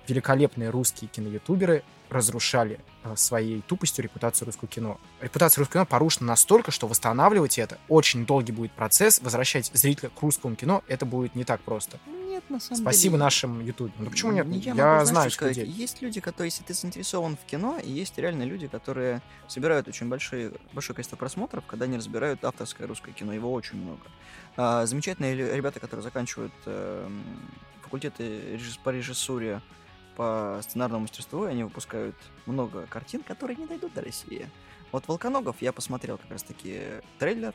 [SPEAKER 2] великолепные русские киноютуберы разрушали э, своей тупостью репутацию русского кино. Репутация русского кино порушена настолько, что восстанавливать это очень долгий будет процесс, возвращать зрителя к русскому кино это будет не так просто.
[SPEAKER 1] Нет, на самом
[SPEAKER 2] Спасибо
[SPEAKER 1] деле.
[SPEAKER 2] нашим ютуберам. Ну почему нет?
[SPEAKER 1] Я,
[SPEAKER 2] Я,
[SPEAKER 1] могу,
[SPEAKER 2] знаю,
[SPEAKER 1] что сказать. Есть люди, которые, если ты заинтересован в кино, и есть реально люди, которые собирают очень большие, большое количество просмотров, когда они разбирают авторское русское кино. Его очень много. А, замечательные ребята, которые заканчивают эм, факультеты режисс- по режиссуре, по сценарному мастерству, и они выпускают много картин, которые не дойдут до России. Вот «Волконогов» я посмотрел как раз-таки трейлер,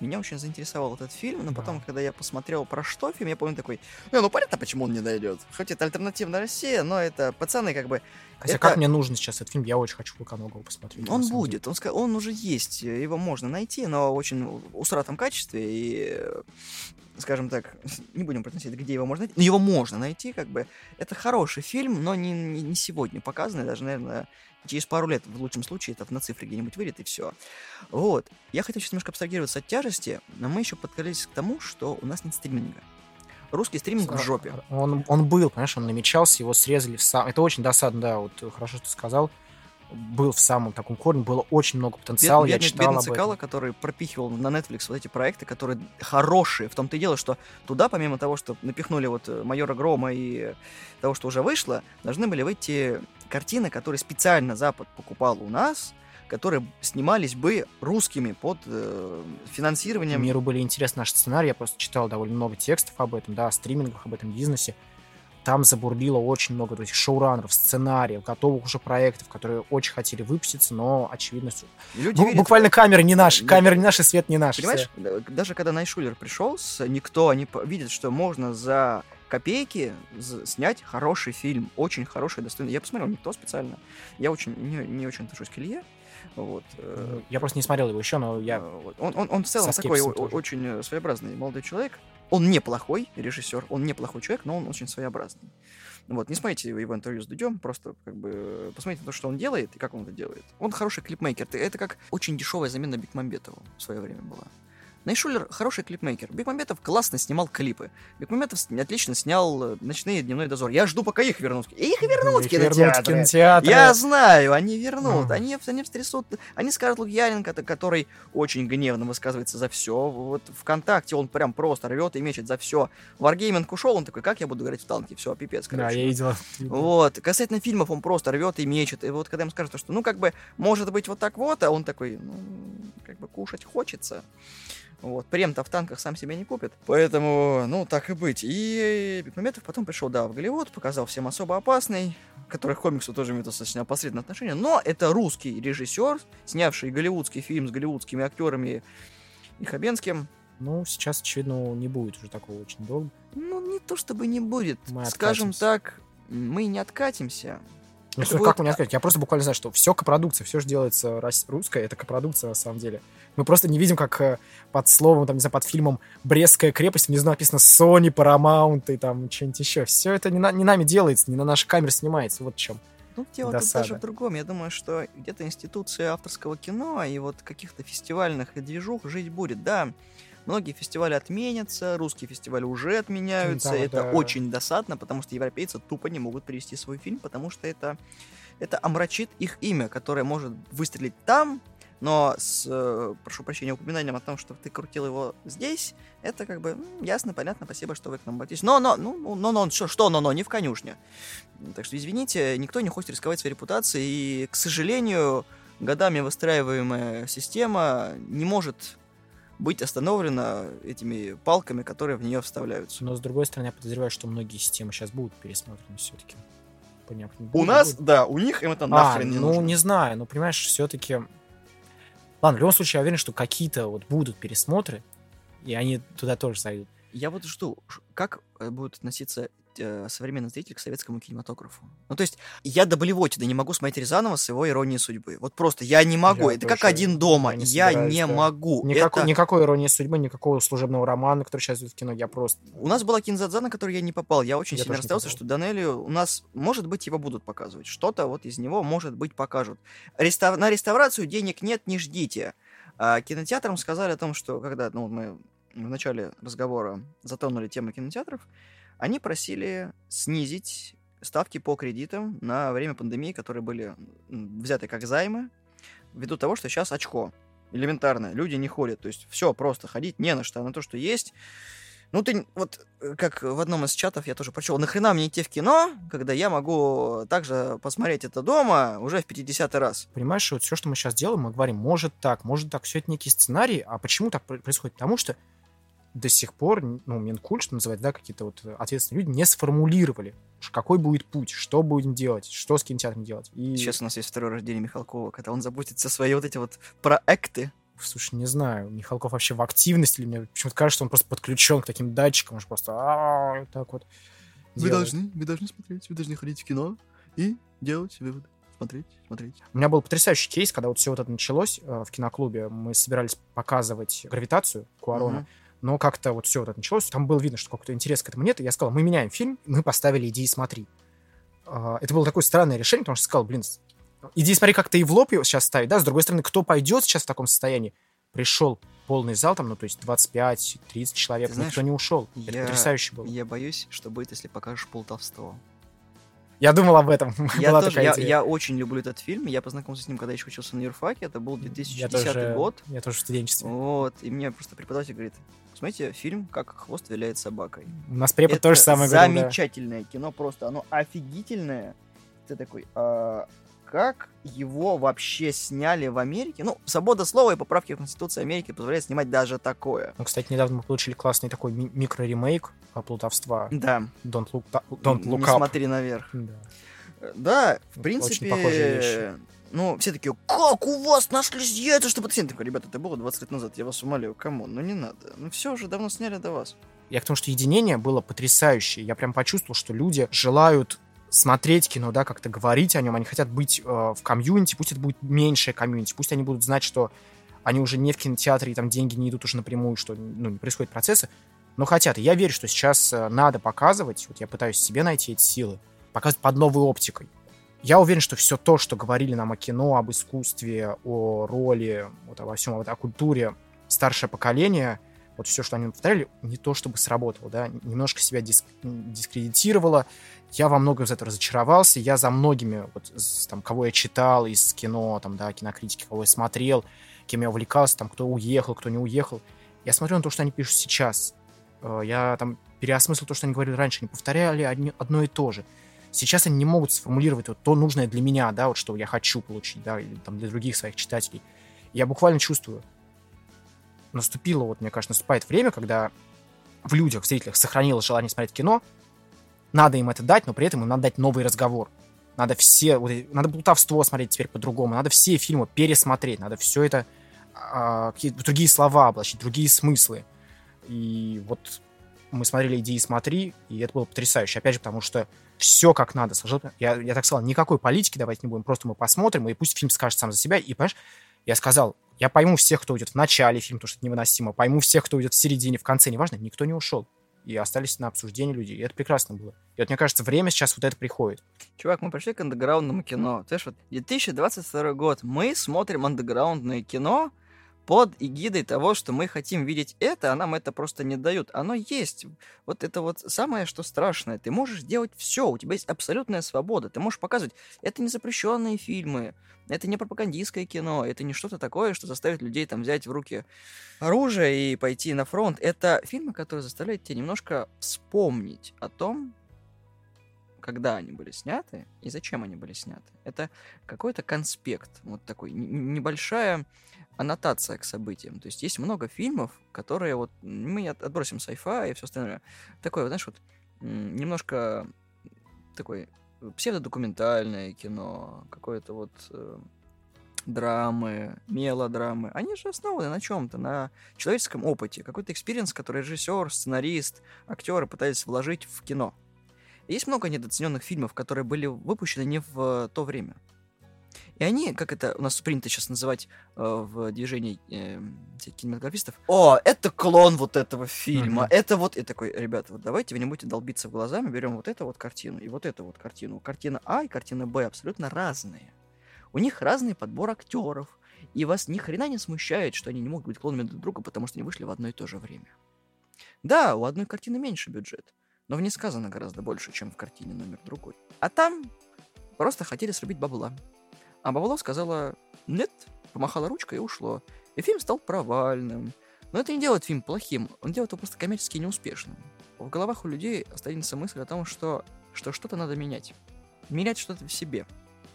[SPEAKER 1] меня очень заинтересовал этот фильм, но
[SPEAKER 2] Да.
[SPEAKER 1] потом, когда я посмотрел про что фильм, я помню такой, не, ну понятно, почему он не дойдет. Хоть это альтернативная Россия, но это пацаны как бы...
[SPEAKER 2] Хотя
[SPEAKER 1] это-
[SPEAKER 2] как мне нужен сейчас этот фильм, я очень хочу Луконогова посмотреть.
[SPEAKER 1] Он будет, он, он уже есть, его можно найти, но в очень усратом качестве и, скажем так, не будем произносить, где его можно найти, но его можно найти, как бы. Это хороший фильм, но не, не, не сегодня показанный, даже, наверное, через пару лет, в лучшем случае, это на цифре где-нибудь выйдет, и все. Вот. Я хотел сейчас немножко абстрагироваться от тяжести, но мы еще подкрылись к тому, что у нас нет стриминга. Русский стриминг в жопе.
[SPEAKER 2] Он, он был, понимаешь, он намечался, его срезали в сам... Это очень досадно, да, вот хорошо, что ты сказал. Был в самом таком корне, было очень много потенциала,
[SPEAKER 1] Бед-
[SPEAKER 2] я
[SPEAKER 1] бедный,
[SPEAKER 2] читал
[SPEAKER 1] бедный
[SPEAKER 2] об
[SPEAKER 1] Цикало,
[SPEAKER 2] этом.
[SPEAKER 1] который пропихивал на Netflix вот эти проекты, которые хорошие. В том-то и дело, что туда, помимо того, что напихнули вот э, Майора Грома и того, что уже вышло, должны были выйти картины, которые специально Запад покупал у нас, которые снимались бы русскими под э, финансированием.
[SPEAKER 2] Миру были интересны наши сценарии, я просто читал довольно много текстов об этом, да, о стримингах, об этом бизнесе. Там забурлило очень много этих шоураннеров, сценариев, готовых уже проектов, которые очень хотели выпуститься, но, очевидно, всё-
[SPEAKER 1] Люди верят-
[SPEAKER 2] буквально камеры не наши,
[SPEAKER 1] Да.
[SPEAKER 2] камеры не наши, свет не наш.
[SPEAKER 1] Понимаешь, да, даже когда Найшулер пришел с Никто, они видят, что можно за копейки снять хороший фильм, очень хороший, достойный. Я посмотрел Никто специально. Я очень не, не очень отношусь к Илье. Вот. э,
[SPEAKER 2] Я просто не смотрел его еще, но я...
[SPEAKER 1] э. Он, он, он в целом такой
[SPEAKER 2] тоже.
[SPEAKER 1] очень э, своеобразный молодой человек. Он неплохой режиссер, он неплохой человек, но он очень своеобразный. Вот, не смотрите его интервью с Дудем, просто как бы э, посмотрите то, что он делает и как он это делает. Он хороший клипмейкер. Это как очень дешевая замена Бекмамбетову в свое время была. Найшулер хороший клипмейкер. Бекмамбетов классно снимал клипы. Бекмамбетов отлично снял э, «Ночные и дневной дозор». Я жду, пока их вернут. И их вернут
[SPEAKER 2] Их в
[SPEAKER 1] кинотеатры.
[SPEAKER 2] кинотеатры.
[SPEAKER 1] Я знаю, они вернут,
[SPEAKER 2] Мгм.
[SPEAKER 1] они, они встрясут. Они скажут Лукьяненко, ко- который очень гневно высказывается за все. Вот ВКонтакте он прям просто рвет и мечет за все. Wargaming ушел, он такой, как я буду играть в танки? Все, пипец,
[SPEAKER 2] Да,
[SPEAKER 1] короче.
[SPEAKER 2] я видел.
[SPEAKER 1] Вот, касательно фильмов, он просто рвет и мечет. И вот когда им скажут, что, ну, как бы, может быть, вот так вот, а он такой, ну, как бы, кушать хочется. Вот, прем-то в танках сам себя не купит. Поэтому, ну, так и быть. И Бекмамбетов потом пришел, да, в Голливуд, показал всем Особо опасен, который к комиксу тоже имеет достаточно посредственное отношение. Но это русский режиссер, снявший голливудский фильм с голливудскими актерами и Хабенским.
[SPEAKER 2] Ну, сейчас, очевидно, не будет уже такого очень долго.
[SPEAKER 1] Ну, не то чтобы не будет.
[SPEAKER 2] Мы
[SPEAKER 1] Скажем
[SPEAKER 2] откатимся.
[SPEAKER 1] так, мы не откатимся.
[SPEAKER 2] Ну,
[SPEAKER 1] Это будет-
[SPEAKER 2] как мне сказать? Я просто буквально знаю, что все копродукция, все же делается русское, это копродукция на самом деле. Мы просто не видим, как э, под словом, там, не знаю, под фильмом «Брестская крепость» внизу написано Sony, Paramount и там что-нибудь еще. Все это не, на- не нами делается, не на нашей камере снимается, вот в чем.
[SPEAKER 1] Ну, дело тут
[SPEAKER 2] Досада.
[SPEAKER 1] даже в другом. Я думаю, что где-то институция авторского кино и вот каких-то фестивальных движух жить будет. Да, многие фестивали отменятся, русские фестивали уже отменяются.
[SPEAKER 2] Да,
[SPEAKER 1] это
[SPEAKER 2] да.
[SPEAKER 1] очень досадно, потому что европейцы тупо не могут привести свой фильм, потому что это, это омрачит их имя, которое может выстрелить там, но с, э, прошу прощения, упоминанием о том, что ты крутил его здесь, это как бы ясно, понятно, спасибо, что вы к нам обратились. Но, но, ну, ну, но, но, что, что, но, но, не в конюшне. Так что, извините, никто не хочет рисковать своей репутацией, и, к сожалению, годами выстраиваемая система не может быть остановлена этими палками, которые в нее вставляются.
[SPEAKER 2] Но, с другой стороны, я подозреваю, что многие системы сейчас будут пересмотрены все-таки.
[SPEAKER 1] У нас, да, у них им это
[SPEAKER 2] А,
[SPEAKER 1] нахрен не
[SPEAKER 2] ну,
[SPEAKER 1] нужно.
[SPEAKER 2] не знаю, ну, понимаешь, все-таки... Ладно, в любом случае, я уверен, что какие-то вот будут пересмотры, и они туда тоже зайдут.
[SPEAKER 1] Я вот жду, как э, будет относиться э, современный зритель к советскому кинематографу. Ну, то есть, я до болевотина не могу смотреть Рязанова с его иронией судьбы. Вот просто я не могу.
[SPEAKER 2] Я
[SPEAKER 1] это как один дома.
[SPEAKER 2] я не
[SPEAKER 1] Я не
[SPEAKER 2] да.
[SPEAKER 1] могу.
[SPEAKER 2] Никакой,
[SPEAKER 1] Это-
[SPEAKER 2] никакой иронии судьбы, никакого служебного романа, который сейчас идет в кино, я просто...
[SPEAKER 1] У нас была кинзадза, на который я не попал. Я очень
[SPEAKER 2] Я
[SPEAKER 1] сильно расстроился, что Данелию у нас, может быть, его будут показывать. Что-то вот из него, может быть, покажут. Рестав- На реставрацию денег нет, не ждите. А кинотеатрам сказали о том, что когда ну, мы в начале разговора затронули тему кинотеатров, они просили снизить ставки по кредитам на время пандемии, которые были взяты как займы, ввиду того, что сейчас очко. Элементарно. Люди не ходят. То есть все, просто ходить не на что. А на то, что есть, ну, ты, вот, э, как в одном из чатов я тоже прочел, нахрена мне идти в кино, когда я могу также посмотреть это дома уже в 50 раз?
[SPEAKER 2] Понимаешь, вот все, что мы сейчас делаем, мы говорим, может так, может так, все это некий сценарий, а почему так про- происходит? Потому что до сих пор, ну, Минкульт, что называется, да, какие-то вот ответственные люди не сформулировали, какой будет путь, что будем делать, что с кинотеатром делать. И,
[SPEAKER 1] Сейчас у нас есть второе рождение Михалкова, когда он запустит все свои вот эти вот проекты.
[SPEAKER 2] слушай, не знаю, Михалков вообще в активности или мне почему-то кажется, что он просто подключен к таким датчикам, он же просто а, вот так вот делает.
[SPEAKER 1] вы должны смотреть, вы должны ходить в кино и делать выводы. Смотреть, смотреть.
[SPEAKER 2] У меня был потрясающий кейс, когда вот все вот это началось э, в киноклубе. Мы собирались показывать гравитацию Куарона.
[SPEAKER 1] Мгм.
[SPEAKER 2] Но как-то вот все вот это началось. Там было видно, что какой-то интерес к этому нет. И я сказал, мы меняем фильм, мы поставили «Иди и смотри». А, Это было такое странное решение, потому что сказал, блин, иди и смотри, как ты и в лоб его сейчас ставить, да? С другой стороны, кто пойдет сейчас в таком состоянии? Пришел полный зал, там, ну, то есть 25-30 человек,
[SPEAKER 1] Ты знаешь,
[SPEAKER 2] никто не ушел. Это
[SPEAKER 1] я-
[SPEAKER 2] потрясающе было.
[SPEAKER 1] Я боюсь, что будет, если покажешь Пол Толстого.
[SPEAKER 2] Я думал об этом.
[SPEAKER 1] Я,
[SPEAKER 2] Была
[SPEAKER 1] тоже, я, я очень люблю этот фильм. Я познакомился с ним, когда еще учился на юрфаке. Это был 2010
[SPEAKER 2] Я тоже-
[SPEAKER 1] год.
[SPEAKER 2] Я тоже в студенчестве.
[SPEAKER 1] Вот. И мне просто преподаватель говорит, смотрите, фильм «Как хвост виляет собакой».
[SPEAKER 2] У нас препод
[SPEAKER 1] Это
[SPEAKER 2] то же самое говорил, да.
[SPEAKER 1] замечательное кино, просто оно офигительное. Ты такой, «А, как его вообще сняли в Америке. Ну, свобода слова и поправки в Конституции Америки позволяют снимать даже такое.
[SPEAKER 2] Ну, кстати, недавно мы получили классный такой ми- микро-ремейк плутовства.
[SPEAKER 1] Да.
[SPEAKER 2] Don't look, don't look
[SPEAKER 1] Не
[SPEAKER 2] up.
[SPEAKER 1] смотри наверх.
[SPEAKER 2] Да.
[SPEAKER 1] Да, в
[SPEAKER 2] Очень
[SPEAKER 1] принципе,
[SPEAKER 2] похожие вещи.
[SPEAKER 1] ну, все такие, как у вас нашлись яйца, чтобы это такой, ребята, это было 20 лет назад, я вас умоляю, кому? Ну не надо. Ну все уже давно сняли до вас.
[SPEAKER 2] Я к тому, что единение было потрясающее. Я прям почувствовал, что люди желают смотреть кино, да, как-то говорить о нем, они хотят быть э, в комьюнити, пусть это будет меньшее комьюнити, пусть они будут знать, что они уже не в кинотеатре, и там деньги не идут уже напрямую, что ну, не происходит процесса, но хотят. И я верю, что сейчас э, надо показывать, вот я пытаюсь себе найти эти силы, показывать под новой оптикой. Я уверен, что все то, что говорили нам о кино, об искусстве, о роли, вот обо всем, вот о культуре старшее поколение, вот все, что они повторяли, не то чтобы сработало, да, немножко себя диск- дискредитировало. Я во многом из этого разочаровался. Я за многими, вот, там, кого я читал из кино, там, да, кинокритики, кого я смотрел, кем я увлекался, там, кто уехал, кто не уехал. Я смотрю на то, что они пишут сейчас. Э, Я там переосмыслил то, что они говорили раньше. Они повторяли одни- одно и то же. Сейчас они не могут сформулировать вот то нужное для меня, да, вот что я хочу получить, да, или там для других своих читателей. Я буквально чувствую, наступило, вот, мне кажется, наступает время, когда в людях, в зрителях сохранилось желание смотреть кино, надо им это дать, но при этом им надо дать новый разговор. Надо все, вот надо плутовство смотреть теперь по-другому, надо все фильмы пересмотреть, надо все это, а, какие-то другие слова облачить, другие смыслы. И вот мы смотрели «Иди и смотри», и это было потрясающе. Опять же, потому что все как надо. Я, я так сказал, никакой политики давайте не будем, просто мы посмотрим, и пусть фильм скажет сам за себя. И, понимаешь, я сказал, я пойму всех, кто уйдет в начале фильма, потому что это невыносимо, пойму всех, кто уйдет в середине, в конце, неважно, никто не ушел. И остались на обсуждении люди. И это прекрасно было. И вот мне кажется, время сейчас вот это приходит.
[SPEAKER 1] Чувак, мы пришли к андеграундному кино. Ты вот 2022 год. Мы смотрим андеграундное кино под эгидой того, что мы хотим видеть это, а нам это просто не дают. Оно есть. Вот это вот самое, что страшное. Ты можешь делать все, у тебя есть абсолютная свобода. Ты можешь показывать, это не запрещенные фильмы, это не пропагандистское кино, это не что-то такое, что заставит людей там взять в руки оружие и пойти на фронт. Это фильмы, которые заставляют тебя немножко вспомнить о том, когда они были сняты и зачем они были сняты. Это какой-то конспект, вот такой, небольшая аннотация к событиям. То есть есть много фильмов, которые вот, мы от- отбросим sci-fi и все остальное. Такое, знаешь, вот немножко такой псевдодокументальное кино, какое-то вот э, драмы, мелодрамы. Они же основаны на чем-то, на человеческом опыте. Какой-то experience, который режиссер, сценарист, актеры пытались вложить в кино. Есть много недооцененных фильмов, которые были выпущены не в э, то время. И они, как это у нас принято сейчас называть э, в движении э, кинематографистов, о, это клон вот этого фильма,
[SPEAKER 2] Мгм.
[SPEAKER 1] это вот... И такой, ребята, вот давайте вы не будете долбиться в глазами, берем вот эту вот картину и вот эту вот картину. Картина А и картина Б абсолютно разные. У них разный подбор актеров, и вас ни хрена не смущает, что они не могут быть клонами друг друга, потому что они вышли в одно и то же время. Да, у одной картины меньше бюджет, но в ней сказано гораздо больше, чем в картине номер другой. А там просто хотели срубить бабла. А бабло сказала «нет», помахала ручкой и ушло. И фильм стал провальным. Но это не делает фильм плохим, он делает его просто коммерчески неуспешным. В головах у людей останется мысль о том, что, что что-то надо менять. Менять что-то в себе.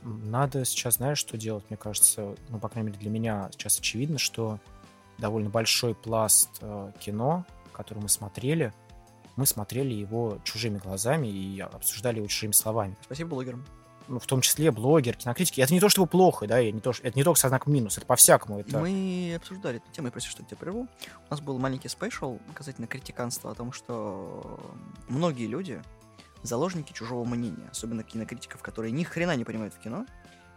[SPEAKER 2] Надо сейчас, знаешь, что делать, мне кажется, ну, по крайней мере, для меня сейчас очевидно, что довольно большой пласт э, кино, который мы смотрели, мы смотрели его чужими глазами и обсуждали его чужими словами.
[SPEAKER 1] Спасибо блогерам.
[SPEAKER 2] Ну, в том числе блогер, кинокритики. Это не то, чтобы плохо, да, и не то, что- это не только со знаком минус, это по-всякому. Это...
[SPEAKER 1] Мы обсуждали эту тему, я прости, что я тебя прерву. У нас был маленький спешл касательно критиканства о том, что многие люди заложники чужого мнения, особенно кинокритиков, которые ни хрена не понимают в кино,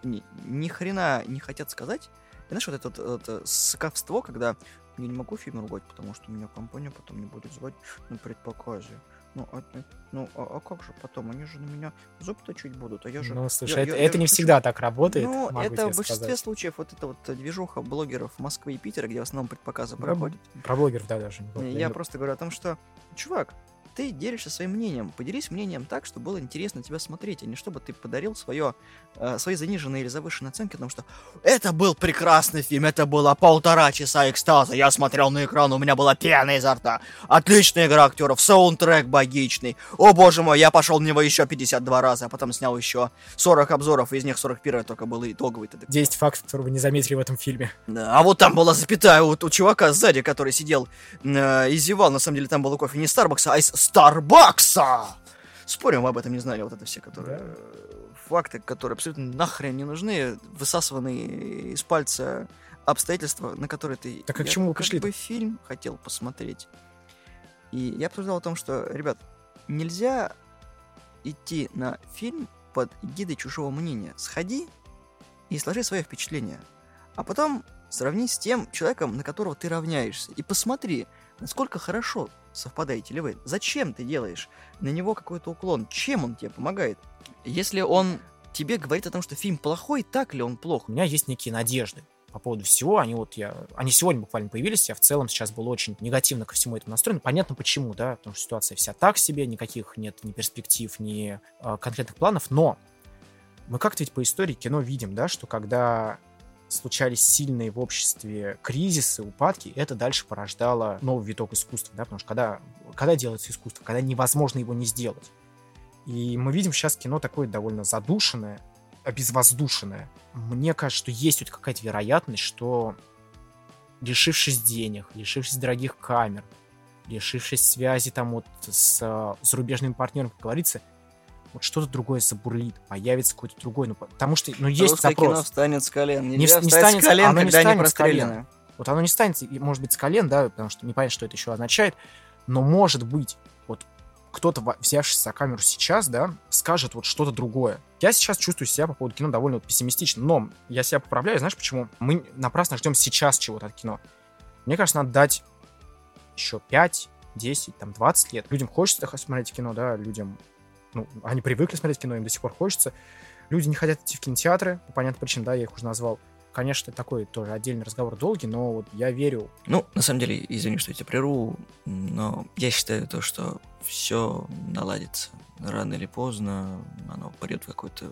[SPEAKER 1] ни, ни хрена не хотят сказать. И знаешь, вот это вот, это сыковство, когда я не могу фильм ругать, потому что меня компания потом не будет звать на предпоказе. Ну, а, э, ну, а, а как же потом? Они же на меня зуб точить будут, а я же...
[SPEAKER 2] Ну, слушай,
[SPEAKER 1] я-
[SPEAKER 2] это,
[SPEAKER 1] я-
[SPEAKER 2] это
[SPEAKER 1] я
[SPEAKER 2] не всегда так работает.
[SPEAKER 1] ну, это в большинстве
[SPEAKER 2] сказать.
[SPEAKER 1] случаев вот это вот движуха блогеров Москвы и Питера, где в основном предпоказы
[SPEAKER 2] Да,
[SPEAKER 1] проходят.
[SPEAKER 2] Про блогеров, да, даже. было.
[SPEAKER 1] Я
[SPEAKER 2] Я-
[SPEAKER 1] просто говорю о том, что, чувак, ты делишься своим мнением. Поделись мнением так, чтобы было интересно тебя смотреть, а не чтобы ты подарил свое, э, свои заниженные или завышенные оценки, потому что это был прекрасный фильм, это было полтора часа экстаза, я смотрел на экран, у меня была пена изо рта, отличная игра актеров, саундтрек богичный, о боже мой, я пошел на него еще 52 раза, а потом снял еще 40 обзоров, из них 41 только был итоговый.
[SPEAKER 2] 10 фактов, которые вы не заметили в этом фильме.
[SPEAKER 1] Да, а вот там была запятая вот у чувака сзади, который сидел э, и зевал, на самом деле там было кофе не Старбакса, а из Старбакса! Спорим, вы об этом не знали, вот это все, которые...
[SPEAKER 2] Да.
[SPEAKER 1] Факты, которые абсолютно нахрен не нужны, высасыванные из пальца обстоятельства, на которые ты...
[SPEAKER 2] Так а к чему вы пришли
[SPEAKER 1] бы фильм хотел посмотреть. И я обсуждал о том, что, ребят, нельзя идти на фильм под гидой чужого мнения. Сходи и сложи свое впечатление. А потом сравни с тем человеком, на которого ты равняешься. И посмотри, насколько хорошо совпадаете ли вы. Зачем ты делаешь на него какой-то уклон? Чем он тебе помогает? Если он тебе говорит о том, что фильм плохой, так ли он плох?
[SPEAKER 2] У меня есть некие надежды по поводу всего. Они вот я, они сегодня буквально появились. Я в целом сейчас был очень негативно ко всему этому настроен. Понятно почему, да, потому что ситуация вся так себе, никаких нет ни перспектив, ни э, конкретных планов. Но мы как-то ведь по истории кино видим, да, что когда случались сильные в обществе кризисы, упадки, это дальше порождало новый виток искусства, да, потому что когда, когда делается искусство, когда невозможно его не сделать. И мы видим сейчас кино такое довольно задушенное, обезвоздушенное. Мне кажется, что есть вот какая-то вероятность, что лишившись денег, лишившись дорогих камер, лишившись связи там вот с э, зарубежными партнерами, как говорится, вот что-то другое забурлит, появится какой-то другой, ну, потому что, ну, есть
[SPEAKER 1] Русское
[SPEAKER 2] запрос.
[SPEAKER 1] кино встанет с колен.
[SPEAKER 2] Не
[SPEAKER 1] Нельзя
[SPEAKER 2] не
[SPEAKER 1] встать
[SPEAKER 2] станет-
[SPEAKER 1] с колен,
[SPEAKER 2] оно не
[SPEAKER 1] когда не
[SPEAKER 2] станет с колен.
[SPEAKER 1] простреляно.
[SPEAKER 2] Вот оно не станет, может быть, с колен, да, потому что непонятно, что это еще означает, но может быть, вот кто-то, взявшись за камеру сейчас, да, скажет вот что-то другое. Я сейчас чувствую себя по поводу кино довольно вот пессимистично, но я себя поправляю, знаешь почему? Мы напрасно ждем сейчас чего-то от кино. Мне кажется, надо дать еще 5, 10, там, 20 лет. Людям хочется смотреть кино, да, людям, ну, они привыкли смотреть кино, им до сих пор хочется. Люди не хотят идти в кинотеатры, по понятным причинам, да, я их уже назвал. Конечно, такой тоже отдельный разговор долгий, но вот я верю.
[SPEAKER 1] Ну, на самом деле, извини, что я тебя прерву, но я считаю то, что все наладится. Рано или поздно оно придет в какое-то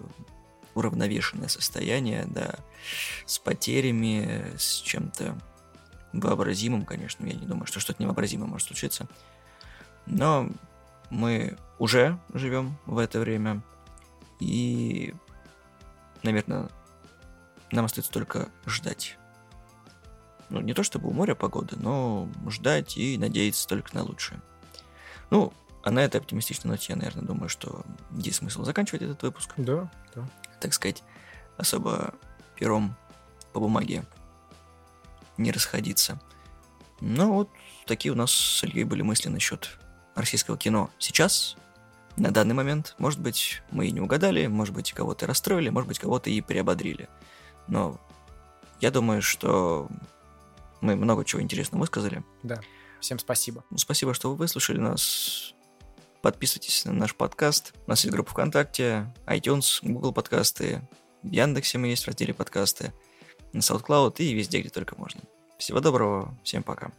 [SPEAKER 1] уравновешенное состояние, да, с потерями, с чем-то вообразимым, конечно. Я не думаю, что что-то невообразимое может случиться. Но мы уже живем в это время. И, наверное, нам остается только ждать. Ну, не то чтобы у моря погода, но ждать и надеяться только на лучшее. Ну, а на этой оптимистичной ноте я, наверное, думаю, что есть смысл заканчивать этот выпуск.
[SPEAKER 2] Да, да.
[SPEAKER 1] Так сказать, особо пером по бумаге не расходиться. Ну, вот такие у нас с Ильей были мысли насчет российского кино сейчас, на данный момент. Может быть, мы и не угадали, может быть, кого-то и расстроили, может быть, кого-то и приободрили. Но я думаю, что мы много чего интересного высказали.
[SPEAKER 2] Да. Всем спасибо.
[SPEAKER 1] Ну, Спасибо, что вы выслушали нас. Подписывайтесь на наш подкаст. У нас есть группа ВКонтакте, iTunes, Google подкасты, в Яндексе мы есть в разделе подкасты, на SoundCloud и везде, где только можно. Всего доброго, всем пока.